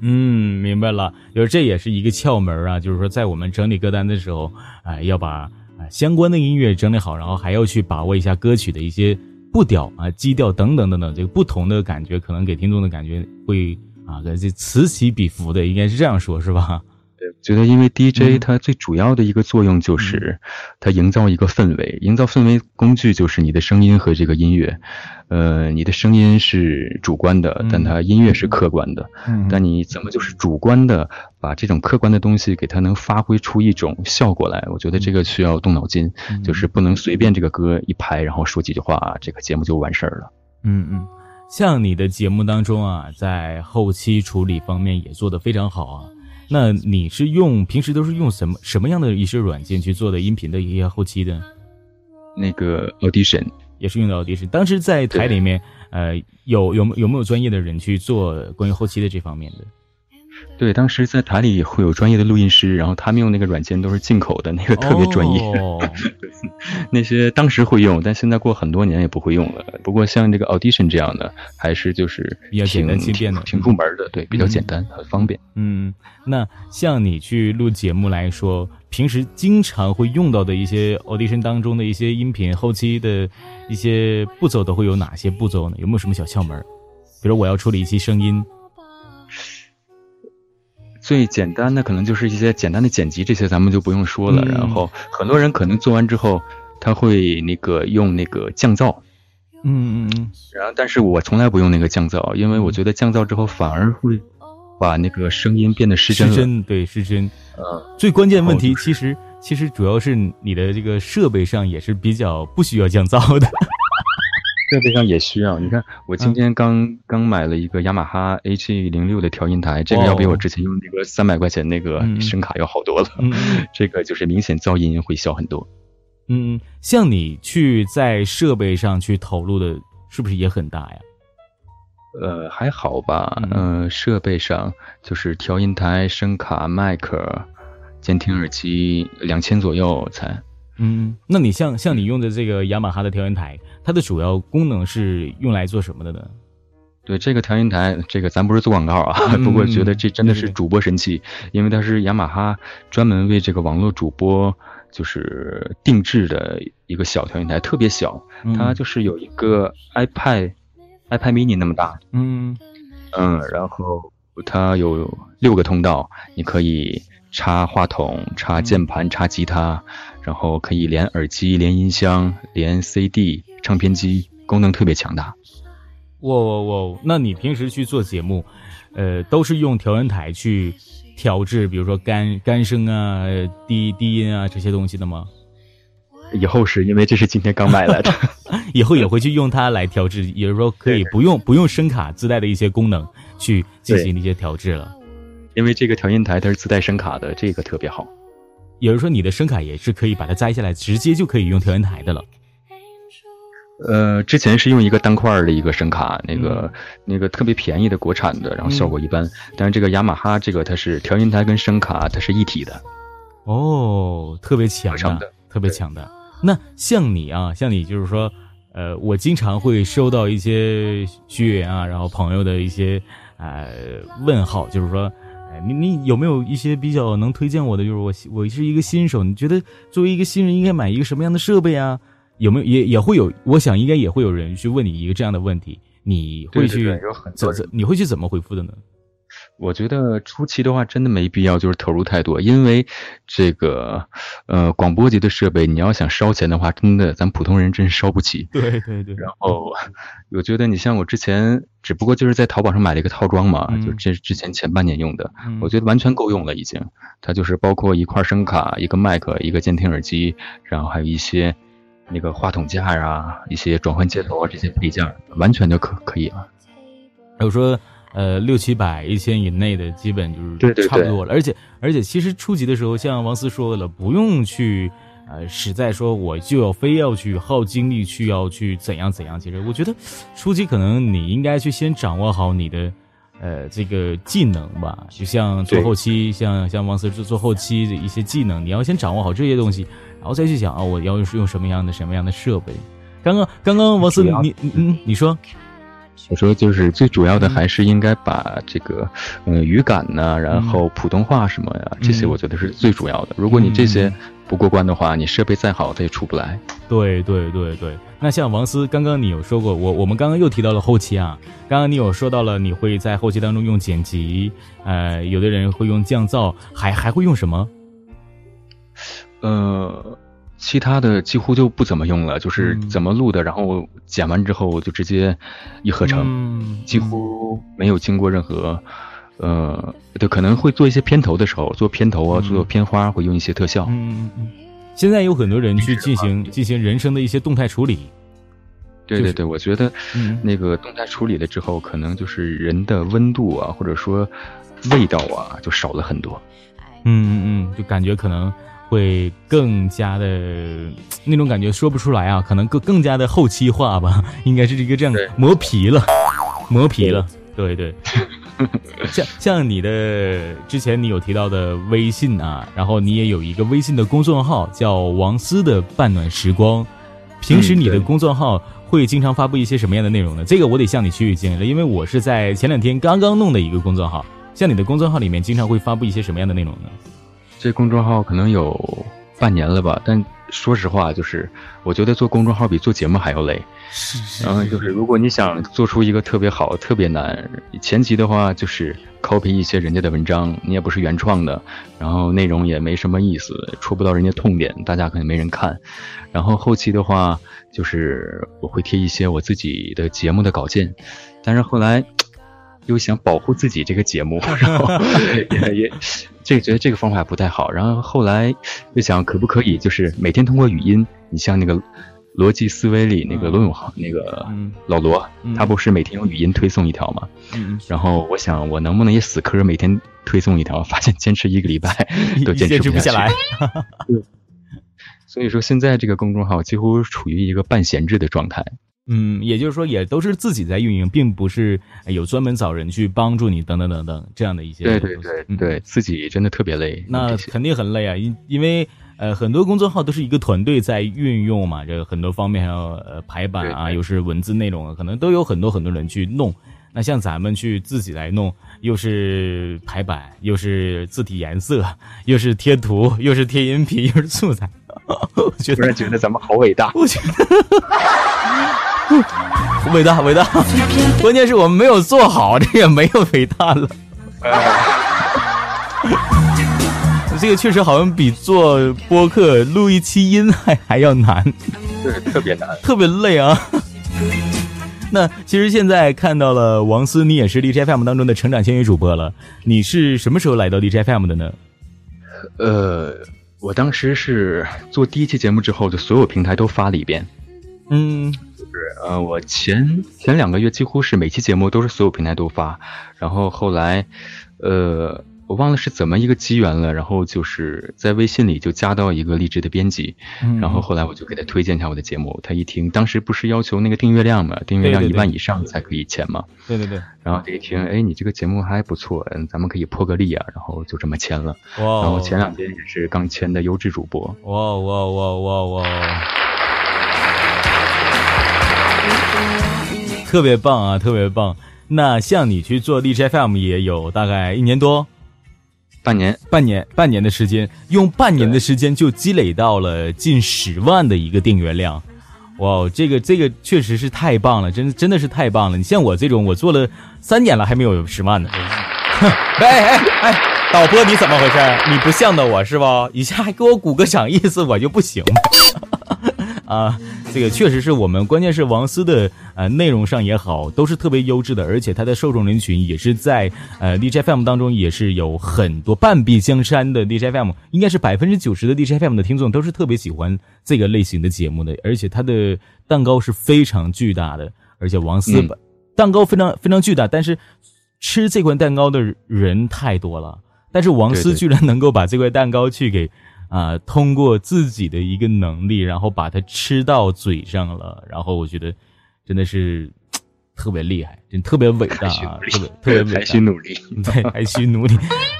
嗯，明白了。就是这也是一个窍门啊，就是说在我们整理歌单的时候，啊，要把啊相关的音乐整理好，然后还要去把握一下歌曲的一些步调啊、基调等等等等，这个不同的感觉，可能给听众的感觉会啊，这此起彼伏的，应该是这样说，是吧？觉得，因为 DJ 它最主要的一个作用就是，它营造一个氛围，营造氛围工具就是你的声音和这个音乐。呃，你的声音是主观的，但它音乐是客观的。但你怎么就是主观的把这种客观的东西给它能发挥出一种效果来？我觉得这个需要动脑筋，就是不能随便这个歌一拍，然后说几句话，这个节目就完事儿了。嗯嗯，像你的节目当中啊，在后期处理方面也做得非常好啊。那你是用平时都是用什么什么样的一些软件去做的音频的一些后期的？那个 Audition 也是用的 Audition。当时在台里面，呃，有有有没有专业的人去做关于后期的这方面的？对，当时在台里会有专业的录音师，然后他们用那个软件都是进口的，那个特别专业。那些当时会用，但现在过很多年也不会用了。不过像这个 Audition 这样的，还是就是比较简单轻便的，挺入门的，对，比较简单，很方便。嗯，那像你去录节目来说，平时经常会用到的一些 Audition 当中的一些音频后期的一些步骤，都会有哪些步骤呢？有没有什么小窍门？比如我要处理一些声音。最简单的可能就是一些简单的剪辑，这些咱们就不用说了。然后很多人可能做完之后，他会那个用那个降噪，嗯嗯嗯。然后，但是我从来不用那个降噪，因为我觉得降噪之后反而会把那个声音变得失真。失真，对，失真。嗯。最关键问题其实其实主要是你的这个设备上也是比较不需要降噪的。设备上也需要，你看我今天刚刚买了一个雅马哈 H 零六的调音台，这个要比我之前用那个三百块钱那个声卡要好多了。这个就是明显噪音会小很多。嗯，像你去在设备上去投入的，是不是也很大呀？呃，还好吧。嗯，设备上就是调音台、声卡、麦克、监听耳机，两千左右才。嗯，那你像像你用的这个雅马哈的调音台，它的主要功能是用来做什么的呢？对这个调音台，这个咱不是做广告啊，不过觉得这真的是主播神器，因为它是雅马哈专门为这个网络主播就是定制的一个小调音台，特别小，它就是有一个 iPad iPad mini 那么大，嗯。嗯，然后它有六个通道，你可以插话筒、插键盘、插吉他。然后可以连耳机、连音箱、连 CD、唱片机，功能特别强大。哇哇哇！那你平时去做节目，呃，都是用调音台去调制，比如说干干声啊、低低音啊这些东西的吗？以后是因为这是今天刚买来的，以后也会去用它来调制，也就是说可以不用不用声卡自带的一些功能去进行一些调制了。因为这个调音台它是自带声卡的，这个特别好。也就是说，你的声卡也是可以把它摘下来，直接就可以用调音台的了。呃，之前是用一个单块的一个声卡，那个那个特别便宜的国产的，然后效果一般。但是这个雅马哈这个它是调音台跟声卡它是一体的。哦，特别强的，特别强的。那像你啊，像你就是说，呃，我经常会收到一些学员啊，然后朋友的一些呃问号，就是说。你你有没有一些比较能推荐我的？就是我我是一个新手，你觉得作为一个新人应该买一个什么样的设备啊？有没有也也会有？我想应该也会有人去问你一个这样的问题，你会去怎怎你会去怎么回复的呢？我觉得初期的话，真的没必要就是投入太多，因为这个呃广播级的设备，你要想烧钱的话，真的咱普通人真是烧不起。对对对。然后我觉得你像我之前，只不过就是在淘宝上买了一个套装嘛，就这之前前半年用的，我觉得完全够用了已经。它就是包括一块声卡、一个麦克、一个监听耳机，然后还有一些那个话筒架呀、一些转换接头啊这些配件，完全就可可以了。还有说。呃，六七百、一千以内的基本就是差不多了。而且，而且，其实初级的时候，像王思说了，不用去，呃，实在说我就要非要去耗精力去要去怎样怎样。其实，我觉得初级可能你应该去先掌握好你的，呃，这个技能吧。就像做后期，像像王思做做后期的一些技能，你要先掌握好这些东西，然后再去想啊，我要用用什么样的什么样的设备。刚刚刚刚王思，你嗯，你说。我说，就是最主要的还是应该把这个，嗯，语感呢，然后普通话什么呀，这些我觉得是最主要的。如果你这些不过关的话，你设备再好，它也出不来。对对对对。那像王思，刚刚你有说过，我我们刚刚又提到了后期啊，刚刚你有说到了你会在后期当中用剪辑，呃，有的人会用降噪，还还会用什么？呃。其他的几乎就不怎么用了，就是怎么录的，然后剪完之后就直接一合成，几乎没有经过任何，呃，对，可能会做一些片头的时候，做片头啊，做片花会用一些特效。嗯嗯嗯。现在有很多人去进行进行人声的一些动态处理。对对对，我觉得那个动态处理了之后，可能就是人的温度啊，或者说味道啊，就少了很多。嗯嗯嗯，就感觉可能。会更加的那种感觉说不出来啊，可能更更加的后期化吧，应该是一个这样磨皮了，磨皮了，对对。像像你的之前你有提到的微信啊，然后你也有一个微信的公众号叫王思的半暖时光，平时你的公众号会经常发布一些什么样的内容呢？这个我得向你取取经了，因为我是在前两天刚刚弄的一个公众号，像你的公众号里面经常会发布一些什么样的内容呢？这公众号可能有半年了吧，但说实话，就是我觉得做公众号比做节目还要累。是然后就是，如果你想做出一个特别好、特别难，前期的话就是 copy 一些人家的文章，你也不是原创的，然后内容也没什么意思，戳不到人家痛点，大家可能没人看。然后后期的话，就是我会贴一些我自己的节目的稿件，但是后来又想保护自己这个节目，然后 也也这个觉得这个方法不太好。然后后来又想可不可以就是每天通过语音，你像那个。逻辑思维里那个罗永浩，那个老罗，他不是每天用语音推送一条吗？然后我想，我能不能也死磕每天推送一条？发现坚持一个礼拜都坚持不下来。所以说，现在这个公众号几乎处于一个半闲置的状态。嗯，也就是说，也都是自己在运营，并不是有专门找人去帮助你等等等等这样的一些。对对对对，自己真的特别累。那肯定很累啊，因因为。呃，很多公众号都是一个团队在运用嘛，这个很多方面还有呃排版啊，又是文字内容啊，可能都有很多很多人去弄。那像咱们去自己来弄，又是排版，又是字体颜色，又是贴图，又是贴音频，又是素材，我觉得觉得咱们好伟大。我觉得伟 大伟大，关键是我们没有做好，这也没有伟大了。这个确实好像比做播客录一期音还还要难，对，特别难，特别累啊。那其实现在看到了王思，你也是 D J F M 当中的成长签约主播了。你是什么时候来到 D J F M 的呢？呃，我当时是做第一期节目之后，就所有平台都发了一遍。嗯，就是呃，我前前两个月几乎是每期节目都是所有平台都发，然后后来，呃。我忘了是怎么一个机缘了，然后就是在微信里就加到一个励志的编辑，然后后来我就给他推荐一下我的节目，他一听，当时不是要求那个订阅量嘛，订阅量一万以上才可以签嘛，对对对，然后他一听，哎，你这个节目还不错，嗯，咱们可以破个例啊，然后就这么签了，哇然后前两天也是刚签的优质主播，哇哇哇哇哇，特别棒啊，特别棒，那像你去做荔枝 FM 也有大概一年多。半年，半年，半年的时间，用半年的时间就积累到了近十万的一个订阅量，哇，这个这个确实是太棒了，真真的是太棒了。你像我这种，我做了三年了还没有十万呢。哎哎哎，导播你怎么回事？你不向着我是不？一下还给我鼓个掌，意思我就不行。啊，这个确实是我们，关键是王思的呃内容上也好，都是特别优质的，而且他的受众人群也是在呃 DJ FM 当中也是有很多半壁江山的 DJ FM，应该是百分之九十的 DJ FM 的听众都是特别喜欢这个类型的节目的，而且他的蛋糕是非常巨大的，而且王思蛋糕非常非常巨大，但是吃这块蛋糕的人太多了，但是王思居然能够把这块蛋糕去给。啊，通过自己的一个能力，然后把它吃到嘴上了，然后我觉得真的是特别厉害，真特别伟大啊，特别特别伟大。还需努力，对，还需努力，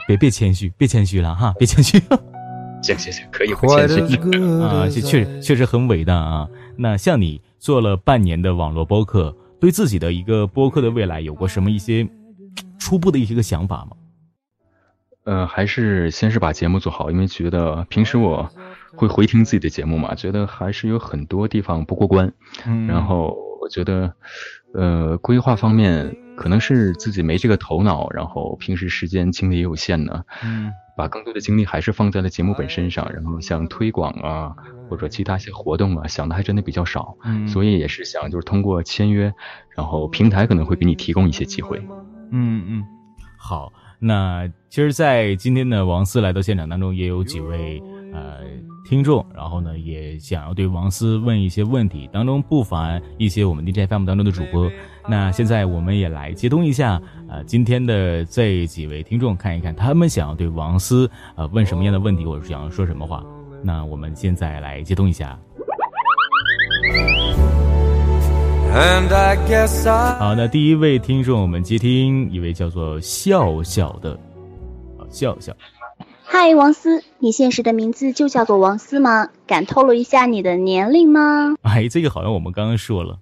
别别谦虚，别谦虚了哈，别谦虚。行行行，可以不谦虚 啊，这确实确实很伟大啊。那像你做了半年的网络播客，对自己的一个播客的未来有过什么一些初步的一些个想法吗？呃，还是先是把节目做好，因为觉得平时我会回听自己的节目嘛，觉得还是有很多地方不过关。嗯，然后我觉得，呃，规划方面可能是自己没这个头脑，然后平时时间精力也有限呢。嗯，把更多的精力还是放在了节目本身上，然后像推广啊，或者其他一些活动啊，想的还真的比较少。嗯，所以也是想就是通过签约，然后平台可能会给你提供一些机会。嗯嗯，好。那其实，在今天的王思来到现场当中，也有几位呃听众，然后呢，也想要对王思问一些问题，当中不乏一些我们 DJ FM 当中的主播。那现在我们也来接通一下呃今天的这几位听众，看一看他们想要对王思呃问什么样的问题，或者想要说什么话。那我们现在来接通一下。好，那第一位听众，我们接听一位叫做笑笑的，笑笑。嗨，王思，你现实的名字就叫做王思吗？敢透露一下你的年龄吗？哎，这个好像我们刚刚说了，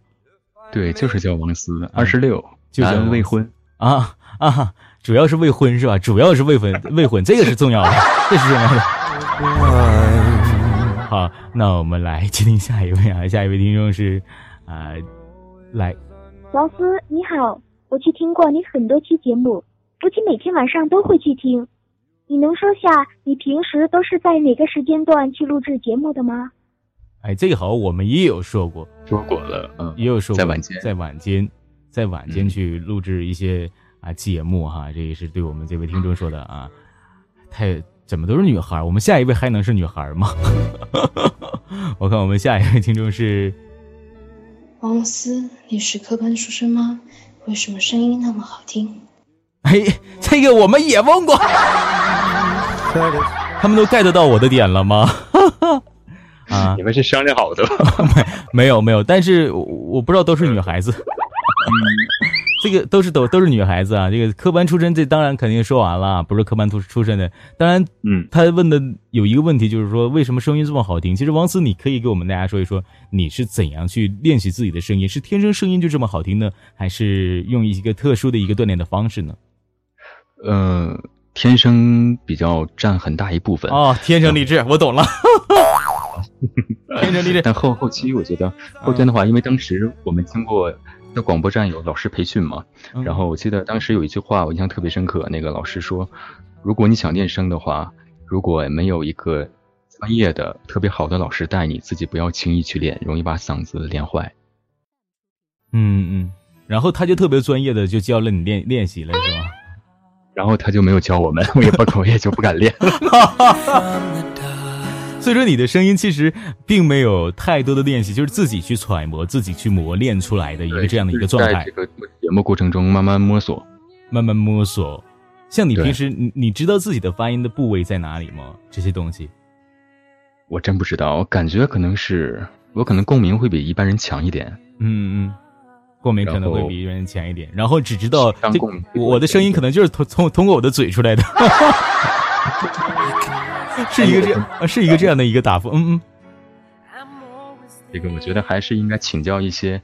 对，就是叫王思，二十六，男，未婚啊啊，主要是未婚是吧？主要是未婚，未婚，这个是重要的，这是重要的。好，那我们来接听下一位啊，下一位听众是，啊，来，王思你好，我去听过你很多期节目，不仅每天晚上都会去听，你能说下你平时都是在哪个时间段去录制节目的吗？哎，这个好，我们也有说过，说过了，嗯，也有说过，在晚间，在晚间，在晚间去录制一些啊节目哈，这也是对我们这位听众说的啊，太怎么都是女孩，我们下一位还能是女孩吗？我看我们下一位听众是王思，你是科班出身吗？为什么声音那么好听？哎，这个我们也问过，他们都 get 到我的点了吗？啊，你们是商量好的？没没有没有，但是我不知道都是女孩子，这个都是都都是女孩子啊。这个科班出身，这当然肯定说完了，不是科班出出身的。当然，嗯，他问的有一个问题，就是说为什么声音这么好听？其实王思，你可以给我们大家说一说，你是怎样去练习自己的声音？是天生声音就这么好听呢，还是用一个特殊的一个锻炼的方式呢？呃，天生比较占很大一部分哦，天生丽质，我懂了。天生丽质，但后后期我觉得后天的话，因为当时我们经过在广播站有老师培训嘛，然后我记得当时有一句话我印象特别深刻，那个老师说，如果你想练声的话，如果没有一个专业的特别好的老师带你，自己不要轻易去练，容易把嗓子练坏。嗯嗯，然后他就特别专业的就教了你练练习了，是吧？然后他就没有教我们，我也不我也就不敢练。所 以说你的声音其实并没有太多的练习，就是自己去揣摩、自己去磨练出来的一个这样的一个状态。在这个节目过程中慢慢摸索，慢慢摸索。像你平时你你知道自己的发音的部位在哪里吗？这些东西，我真不知道。我感觉可能是我可能共鸣会比一般人强一点。嗯嗯，共鸣可能会比一般人强一点。然后只知道这我的声音可能就是通通通过我的嘴出来的。是一个这样，是一个这样的一个答复，嗯嗯。这个我觉得还是应该请教一些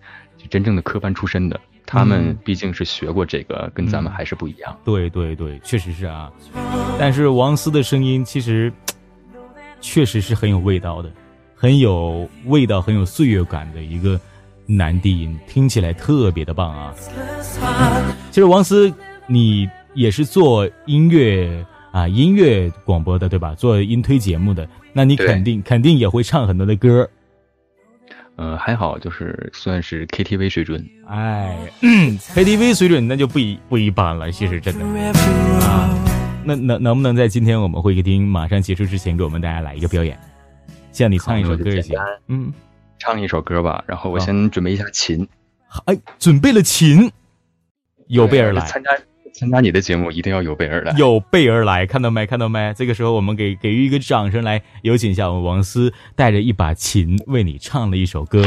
真正的科班出身的，他们毕竟是学过这个，跟咱们还是不一样。对对对，确实是啊。但是王思的声音其实确实是很有味道的，很有味道，很有岁月感的一个男低音，听起来特别的棒啊。其实王思，你也是做音乐。啊，音乐广播的对吧？做音推节目的，那你肯定肯定也会唱很多的歌。呃，还好，就是算是 KTV 水准。哎，KTV 水准那就不一不一般了，其实真的。啊，那能能不能在今天我们会客厅马上结束之前，给我们大家来一个表演？像你唱一首歌也行。嗯，唱一首歌吧。然后我先准备一下琴。哎，准备了琴，有备而来。参加。参加你的节目一定要有备而来，有备而来，看到没？看到没？这个时候我们给给予一个掌声，来有请一下我们王思带着一把琴为你唱了一首歌。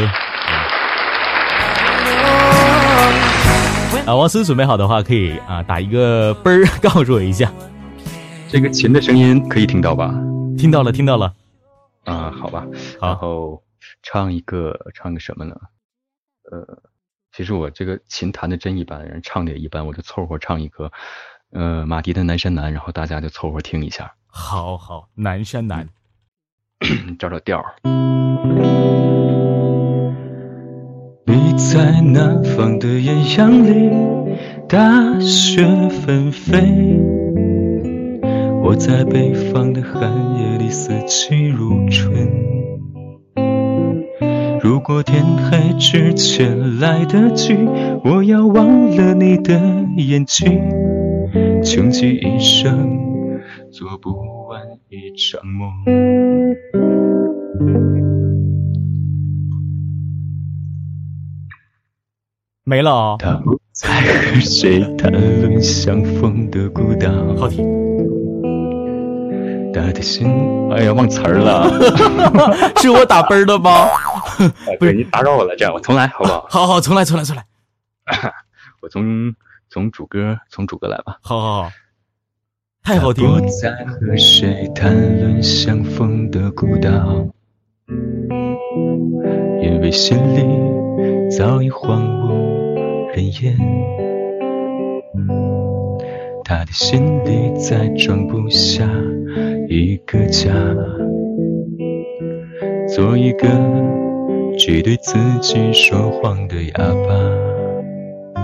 啊，王思准备好的话，可以啊打一个啵儿，告诉我一下。这个琴的声音可以听到吧？听到了，听到了。啊，好吧。然后唱一个，唱个什么呢？呃。其实我这个琴弹的真一般，人唱的也一般，我就凑合唱一个，呃，马迪的《南山南》，然后大家就凑合听一下。好好，《南山南》，找找调儿。你在南方的艳阳里，大雪纷飞；我在北方的寒夜里，四季如春。如果天黑之前来得及，我要忘了你的眼睛，穷极一生做不完一场梦。没了啊！他在和谁谈论相逢的孤岛？好听。他的心，哎呀，忘词儿了，是我打奔的吗？不是你打扰我了，这样我重来好不好？好好，重来，重来，重来。我从从主歌从主歌来吧。好好好，太好听了。我在和谁谈论相逢的孤岛？因为心里早已荒无人烟。他的心里再装不下一个家。做一个只对自己说谎的哑巴。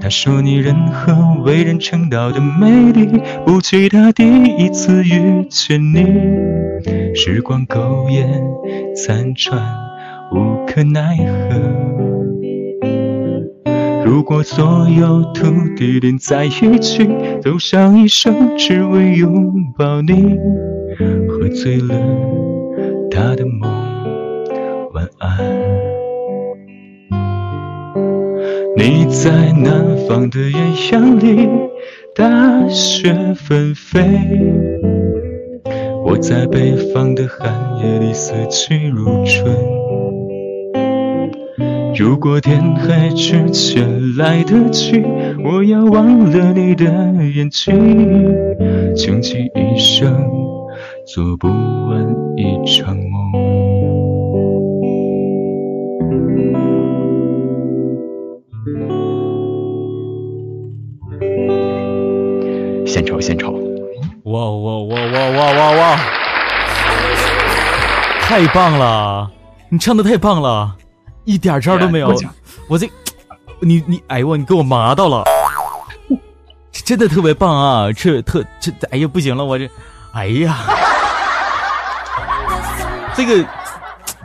他说你任何为人称道的美丽，不及他第一次遇见你。时光苟延残喘，无可奈何。如果所有土地连在一起，走上一生只为拥抱你，喝醉了他的梦，晚安。你在南方的艳阳里，大雪纷飞；我在北方的寒夜里，四季如春。如果天黑之前来得及，我要忘了你的眼睛，穷极一生做不完一场梦。献丑献丑！哇哇哇哇哇哇哇！太棒了，你唱的太棒了。一点招都没有，我这，你你，哎呦，你给我麻到了，真的特别棒啊！这特这，哎呀，不行了，我这，哎呀，这个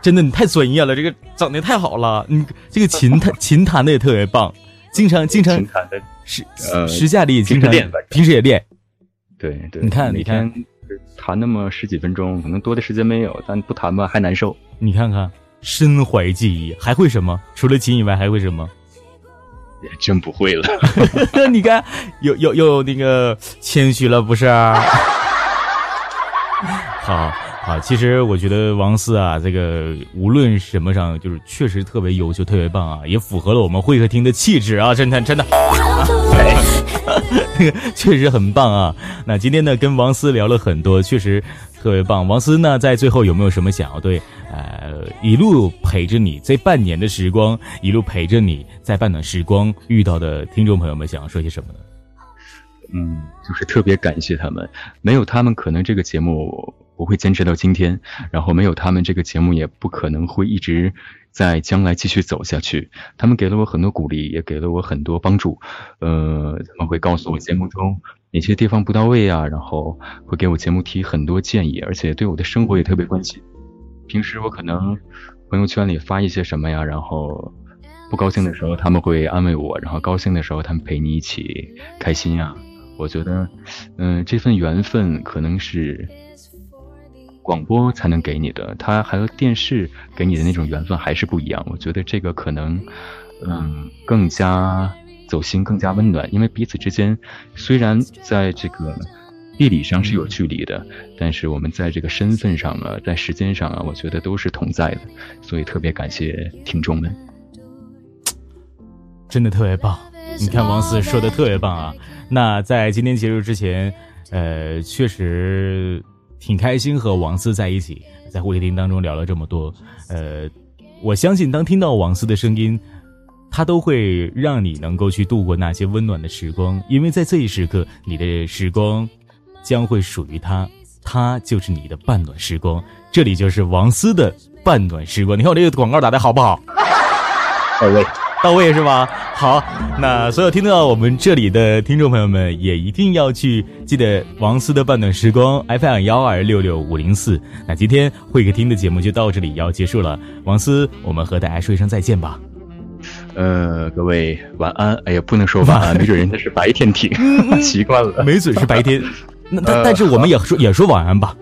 真的你太专业了，这个整的太好了，你这个琴弹琴弹的也特别棒，经常经常实实下里经常练，平时也练，对对，你看你看，弹那么十几分钟，可能多的时间没有，但不弹吧还难受，你看看。身怀技艺，还会什么？除了琴以外，还会什么？真不会了。你看，又又又那个谦虚了，不是？好好，其实我觉得王思啊，这个无论什么上，就是确实特别优秀，特别棒啊，也符合了我们会客厅的气质啊！真的，真的。确实很棒啊！那今天呢，跟王思聊了很多，确实特别棒。王思呢，在最后有没有什么想要对呃一路陪着你这半年的时光，一路陪着你在半段时光遇到的听众朋友们，想要说些什么呢？嗯，就是特别感谢他们，没有他们，可能这个节目不会坚持到今天，然后没有他们，这个节目也不可能会一直在将来继续走下去。他们给了我很多鼓励，也给了我很多帮助。呃，他们会告诉我节目中哪些地方不到位啊，然后会给我节目提很多建议，而且对我的生活也特别关心。平时我可能朋友圈里发一些什么呀，然后不高兴的时候他们会安慰我，然后高兴的时候他们陪你一起开心呀。我觉得，嗯，这份缘分可能是广播才能给你的，它还有电视给你的那种缘分还是不一样。我觉得这个可能，嗯，更加走心，更加温暖。因为彼此之间虽然在这个地理上是有距离的，但是我们在这个身份上啊，在时间上啊，我觉得都是同在的。所以特别感谢听众们，真的特别棒。你看王思说的特别棒啊。那在今天结束之前，呃，确实挺开心和王思在一起，在会客厅当中聊了这么多。呃，我相信当听到王思的声音，他都会让你能够去度过那些温暖的时光，因为在这一时刻，你的时光将会属于他，他就是你的半暖时光。这里就是王思的半暖时光。你看我这个广告打的好不好？二位。到位是吧？好，那所有听到我们这里的听众朋友们，也一定要去记得王思的半段时光 FM 幺二六六五零四。那今天会客厅的节目就到这里要结束了，王思，我们和大家说一声再见吧。呃，各位晚安。哎呀，不能说晚安，没准人家是白天听，习惯了，没准是白天。那但但是我们也说也说晚安吧。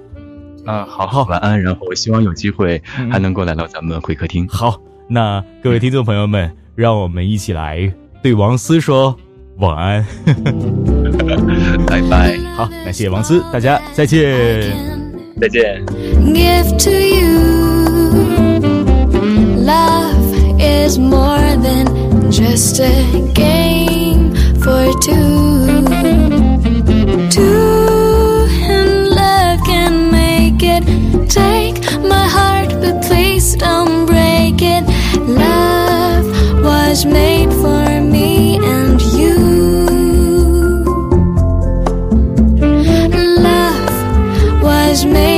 啊，好好晚安。然后我希望有机会还能够来到咱们会客厅。好，那各位听众朋友们。让我们一起来对王思说晚安，拜拜。好，感谢王思，大家再见，再见。was made for me and you. Love was made.